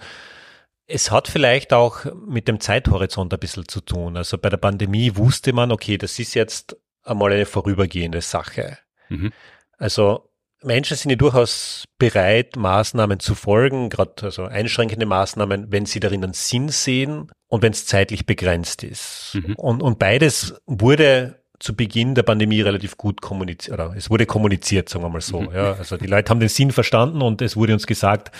[SPEAKER 2] Es hat vielleicht auch mit dem Zeithorizont ein bisschen zu tun. Also bei der Pandemie wusste man, okay, das ist jetzt einmal eine vorübergehende Sache. Mhm. Also Menschen sind ja durchaus bereit, Maßnahmen zu folgen, gerade also einschränkende Maßnahmen, wenn sie darin einen Sinn sehen und wenn es zeitlich begrenzt ist. Mhm. Und, und beides wurde zu Beginn der Pandemie relativ gut kommuniziert, oder es wurde kommuniziert, sagen wir mal so. Mhm. Ja, also die Leute haben den Sinn verstanden und es wurde uns gesagt,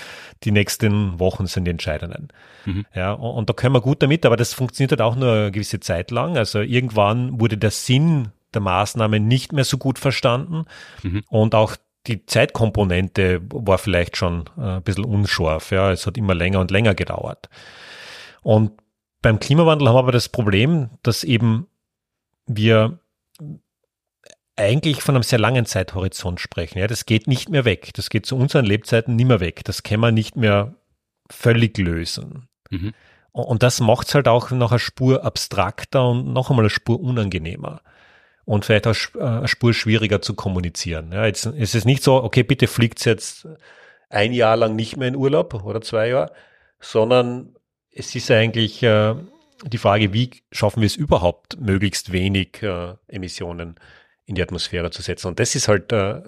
[SPEAKER 2] die nächsten Wochen sind die entscheidenden. Mhm. Ja, und, und da können wir gut damit, aber das funktioniert halt auch nur eine gewisse Zeit lang. Also irgendwann wurde der Sinn der Maßnahme nicht mehr so gut verstanden mhm. und auch die Zeitkomponente war vielleicht schon äh, ein bisschen unscharf. Ja, es hat immer länger und länger gedauert. Und beim Klimawandel haben wir aber das Problem, dass eben wir eigentlich von einem sehr langen Zeithorizont sprechen. Ja, das geht nicht mehr weg. Das geht zu unseren Lebzeiten nicht mehr weg. Das kann man nicht mehr völlig lösen. Mhm. Und das macht es halt auch noch eine Spur abstrakter und noch einmal eine Spur unangenehmer und vielleicht auch äh, eine Spur schwieriger zu kommunizieren. Ja, jetzt ist es nicht so, okay, bitte fliegt jetzt ein Jahr lang nicht mehr in Urlaub oder zwei Jahre, sondern es ist eigentlich äh, die Frage, wie schaffen wir es überhaupt, möglichst wenig äh, Emissionen in die Atmosphäre zu setzen. Und das ist halt äh,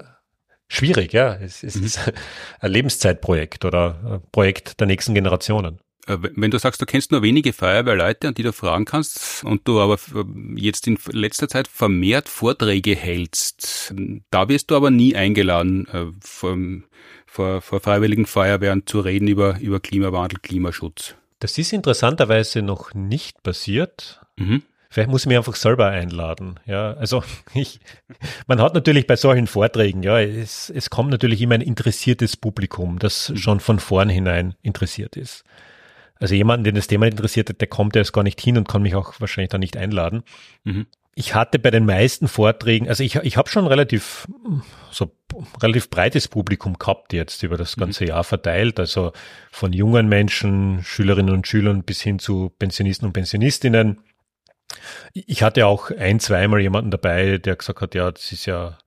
[SPEAKER 2] schwierig, ja. Es, es mhm. ist <laughs> ein Lebenszeitprojekt oder ein Projekt der nächsten Generationen.
[SPEAKER 1] Äh, wenn du sagst, du kennst nur wenige Feuerwehrleute, an die du fragen kannst, und du aber jetzt in letzter Zeit vermehrt Vorträge hältst, da wirst du aber nie eingeladen, äh, vor, vor, vor freiwilligen Feuerwehren zu reden über, über Klimawandel, Klimaschutz.
[SPEAKER 2] Das ist interessanterweise noch nicht passiert. Mhm. Vielleicht muss ich mich einfach selber einladen. Ja, also <laughs> ich, man hat natürlich bei solchen Vorträgen, ja, es, es kommt natürlich immer ein interessiertes Publikum, das mhm. schon von vornherein interessiert ist. Also jemanden, den das Thema interessiert, der kommt ja jetzt gar nicht hin und kann mich auch wahrscheinlich da nicht einladen. Mhm. Ich hatte bei den meisten Vorträgen, also ich, ich habe schon relativ so relativ breites Publikum gehabt jetzt über das ganze mhm. Jahr verteilt, also von jungen Menschen, Schülerinnen und Schülern bis hin zu Pensionisten und Pensionistinnen. Ich hatte auch ein, zweimal jemanden dabei, der gesagt hat, ja, das ist ja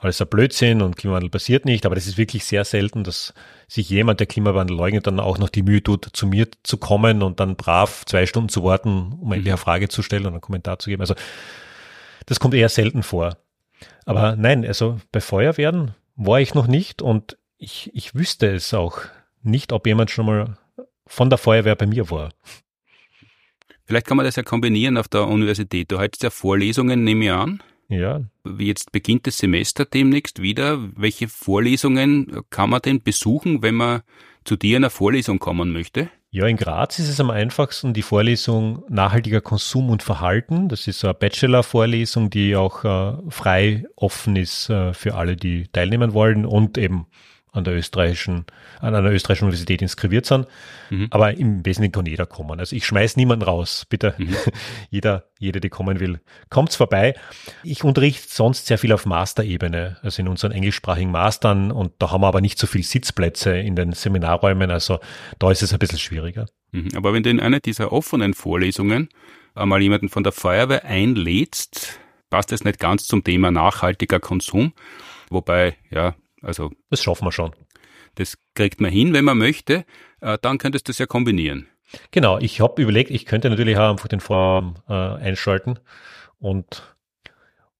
[SPEAKER 2] alles ein Blödsinn und Klimawandel passiert nicht, aber das ist wirklich sehr selten, dass sich jemand, der Klimawandel leugnet, dann auch noch die Mühe tut, zu mir zu kommen und dann brav zwei Stunden zu warten, um endlich eine Frage zu stellen und einen Kommentar zu geben. Also das kommt eher selten vor. Aber nein, also bei Feuerwehren war ich noch nicht und ich, ich wüsste es auch nicht, ob jemand schon mal von der Feuerwehr bei mir war.
[SPEAKER 1] Vielleicht kann man das ja kombinieren auf der Universität. Du hältst ja Vorlesungen, nehme ich an.
[SPEAKER 2] Ja.
[SPEAKER 1] Jetzt beginnt das Semester demnächst wieder. Welche Vorlesungen kann man denn besuchen, wenn man zu dir in eine Vorlesung kommen möchte?
[SPEAKER 2] Ja, in Graz ist es am einfachsten die Vorlesung Nachhaltiger Konsum und Verhalten. Das ist so eine Bachelor-Vorlesung, die auch äh, frei offen ist äh, für alle, die teilnehmen wollen und eben an der österreichischen, an einer österreichischen Universität inskribiert sind. Mhm. Aber im Wesentlichen kann jeder kommen. Also ich schmeiß niemanden raus. Bitte, mhm. <laughs> jeder, jeder, die kommen will, kommt's vorbei. Ich unterrichte sonst sehr viel auf Master-Ebene, also in unseren englischsprachigen Mastern. Und da haben wir aber nicht so viel Sitzplätze in den Seminarräumen. Also da ist es ein bisschen schwieriger.
[SPEAKER 1] Mhm. Aber wenn du in einer dieser offenen Vorlesungen einmal jemanden von der Feuerwehr einlädst, passt das nicht ganz zum Thema nachhaltiger Konsum. Wobei, ja, also
[SPEAKER 2] das schaffen wir schon.
[SPEAKER 1] Das kriegt man hin, wenn man möchte. Äh, dann könntest du es ja kombinieren.
[SPEAKER 2] Genau, ich habe überlegt, ich könnte natürlich auch einfach den Vorraum äh, einschalten und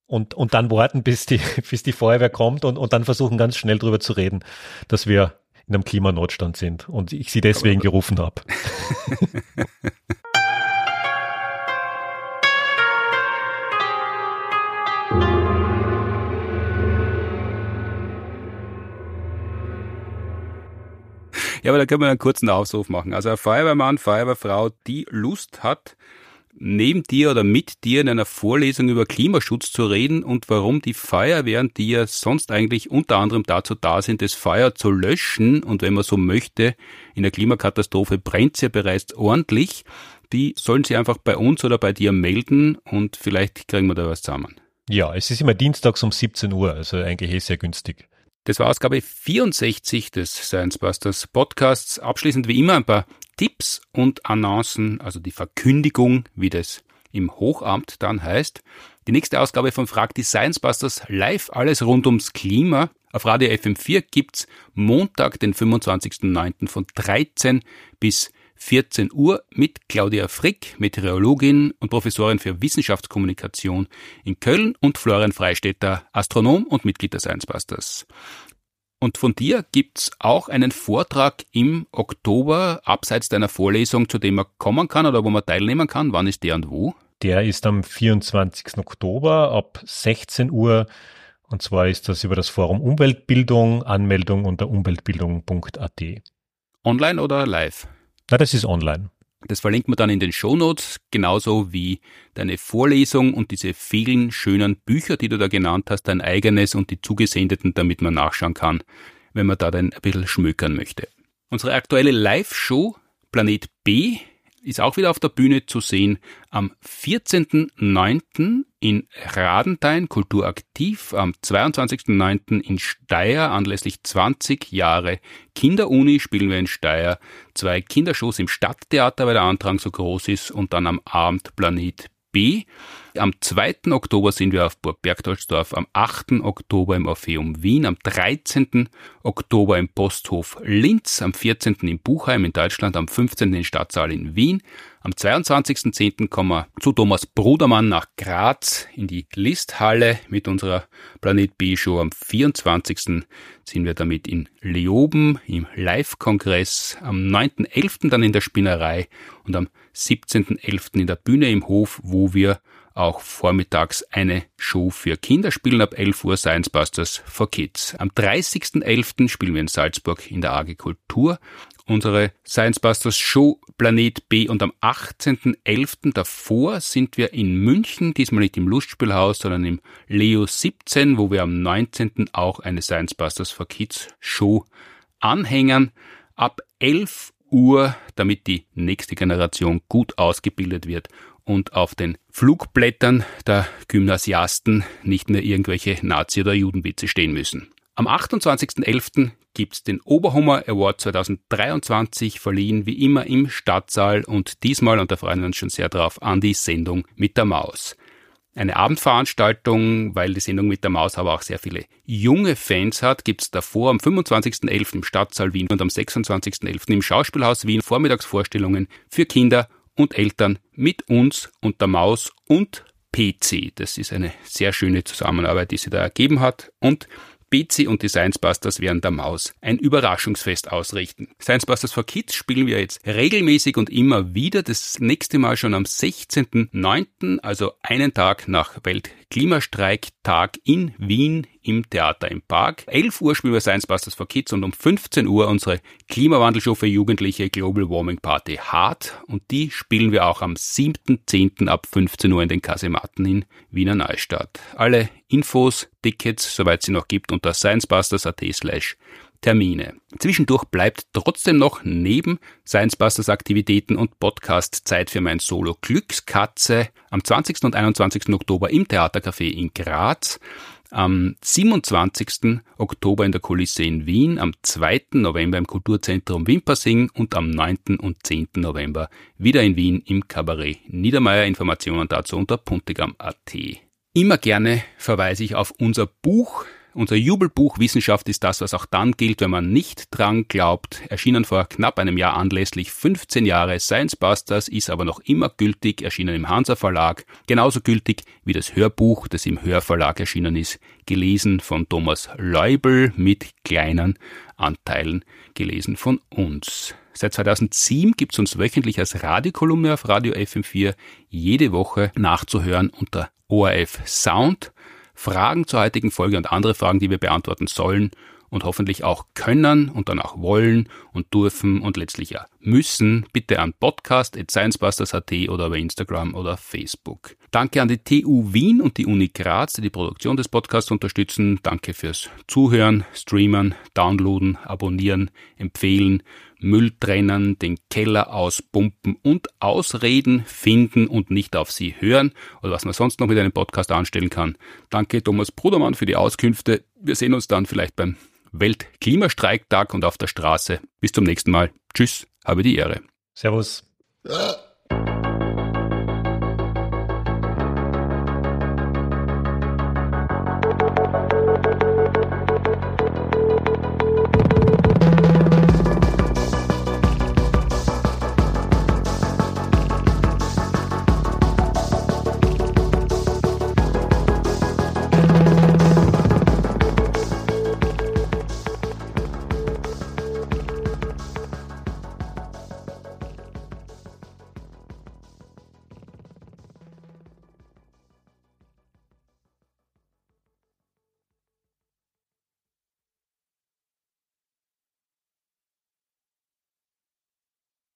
[SPEAKER 2] und, und dann warten, bis die, <laughs> bis die Feuerwehr kommt und, und dann versuchen ganz schnell drüber zu reden, dass wir in einem Klimanotstand sind und ich sie deswegen gerufen habe. <laughs> <laughs>
[SPEAKER 1] Ja, aber da können wir einen kurzen Aufruf machen. Also ein Feuerwehrmann, Feuerwehrfrau, die Lust hat, neben dir oder mit dir in einer Vorlesung über Klimaschutz zu reden und warum die Feuerwehren, die ja sonst eigentlich unter anderem dazu da sind, das Feuer zu löschen und wenn man so möchte, in der Klimakatastrophe brennt es ja bereits ordentlich, die sollen sie einfach bei uns oder bei dir melden und vielleicht kriegen wir da was zusammen.
[SPEAKER 2] Ja, es ist immer dienstags um 17 Uhr, also eigentlich eh sehr günstig.
[SPEAKER 1] Das war Ausgabe 64 des Science Busters Podcasts. Abschließend wie immer ein paar Tipps und Annoncen, also die Verkündigung, wie das im Hochamt dann heißt. Die nächste Ausgabe von Frag die Science Busters live alles rund ums Klima. Auf Radio FM4 gibt's Montag, den 25.09. von 13 bis 14 Uhr mit Claudia Frick, Meteorologin und Professorin für Wissenschaftskommunikation in Köln und Florian Freistetter, Astronom und Mitglied der Science Busters. Und von dir gibt's auch einen Vortrag im Oktober, abseits deiner Vorlesung, zu dem man kommen kann oder wo man teilnehmen kann. Wann ist der und wo?
[SPEAKER 2] Der ist am 24. Oktober ab 16 Uhr. Und zwar ist das über das Forum Umweltbildung, Anmeldung unter umweltbildung.at.
[SPEAKER 1] Online oder live?
[SPEAKER 2] Na, das ist online.
[SPEAKER 1] Das verlinkt man dann in den Shownotes, genauso wie deine Vorlesung und diese vielen schönen Bücher, die du da genannt hast, dein eigenes und die zugesendeten, damit man nachschauen kann, wenn man da dann ein bisschen schmökern möchte. Unsere aktuelle Live-Show Planet B ist auch wieder auf der Bühne zu sehen am 14.09. in Radenthein, Kulturaktiv, am 22.09. in Steyr, anlässlich 20 Jahre Kinderuni spielen wir in Steyr zwei Kindershows im Stadttheater, weil der Andrang so groß ist und dann am Abend Planet B. Am 2. Oktober sind wir auf Burg Bergdolsdorf, am 8. Oktober im Orpheum Wien, am 13. Oktober im Posthof Linz, am 14. im Buchheim in Deutschland, am 15. in Stadtsaal in Wien, am 22.10. kommen wir zu Thomas Brudermann nach Graz in die Listhalle mit unserer Planet B Show. Am 24. sind wir damit in Leoben im Live-Kongress. Am 9.11. dann in der Spinnerei und am 17.11. in der Bühne im Hof, wo wir auch vormittags eine Show für Kinder spielen ab 11 Uhr Science Busters for Kids. Am 30.11. spielen wir in Salzburg in der AG Kultur unsere Science Busters Show Planet B und am 18.11. davor sind wir in München, diesmal nicht im Lustspielhaus, sondern im Leo 17, wo wir am 19. auch eine Science Busters for Kids Show anhängen. Ab 11 Uhr, damit die nächste Generation gut ausgebildet wird und auf den Flugblättern der Gymnasiasten nicht mehr irgendwelche Nazi- oder Judenwitze stehen müssen. Am 28.11. gibt's den Oberhummer Award 2023, verliehen wie immer im Stadtsaal und diesmal, und da freuen wir uns schon sehr drauf, an die Sendung mit der Maus. Eine Abendveranstaltung, weil die Sendung mit der Maus aber auch sehr viele junge Fans hat, gibt's davor am 25.11. im Stadtsaal Wien und am 26.11. im Schauspielhaus Wien Vormittagsvorstellungen für Kinder und Eltern mit uns und der Maus und PC. Das ist eine sehr schöne Zusammenarbeit, die sie da ergeben hat. Und Betsy und die Science Busters werden der Maus ein Überraschungsfest ausrichten. Science Busters for Kids spielen wir jetzt regelmäßig und immer wieder. Das nächste Mal schon am 16.09., also einen Tag nach Weltklimastreiktag in Wien im Theater im Park. 11 Uhr spielen wir Science Busters for Kids und um 15 Uhr unsere Klimawandelshow für Jugendliche Global Warming Party Hard. Und die spielen wir auch am 7.10. ab 15 Uhr in den Kasematten in Wiener Neustadt. Alle Infos, Tickets, soweit sie noch gibt, unter sciencebusters.at slash Termine. Zwischendurch bleibt trotzdem noch neben Sciencebusters Aktivitäten und Podcast Zeit für mein Solo Glückskatze am 20. und 21. Oktober im Theatercafé in Graz am 27. Oktober in der Kulisse in Wien, am 2. November im Kulturzentrum Wimpersing und am 9. und 10. November wieder in Wien im Kabarett Niedermeyer. Informationen dazu unter puntigam.at. Immer gerne verweise ich auf unser Buch unser Jubelbuch Wissenschaft ist das, was auch dann gilt, wenn man nicht dran glaubt. Erschienen vor knapp einem Jahr anlässlich 15 Jahre Science Busters, ist aber noch immer gültig, erschienen im Hansa Verlag. Genauso gültig wie das Hörbuch, das im Hörverlag erschienen ist, gelesen von Thomas Leubel mit kleinen Anteilen gelesen von uns. Seit 2007 gibt es uns wöchentlich als Radiokolumne auf Radio FM4 jede Woche nachzuhören unter ORF Sound. Fragen zur heutigen Folge und andere Fragen, die wir beantworten sollen und hoffentlich auch können und dann auch wollen und dürfen und letztlich ja müssen, bitte an podcast.sciencebusters.at oder über Instagram oder Facebook. Danke an die TU Wien und die Uni Graz, die die Produktion des Podcasts unterstützen. Danke fürs Zuhören, Streamen, Downloaden, Abonnieren, Empfehlen Müll trennen, den Keller auspumpen und Ausreden finden und nicht auf sie hören oder was man sonst noch mit einem Podcast anstellen kann. Danke Thomas Brudermann für die Auskünfte. Wir sehen uns dann vielleicht beim Weltklimastreiktag und auf der Straße. Bis zum nächsten Mal. Tschüss, habe die Ehre.
[SPEAKER 2] Servus. Ja.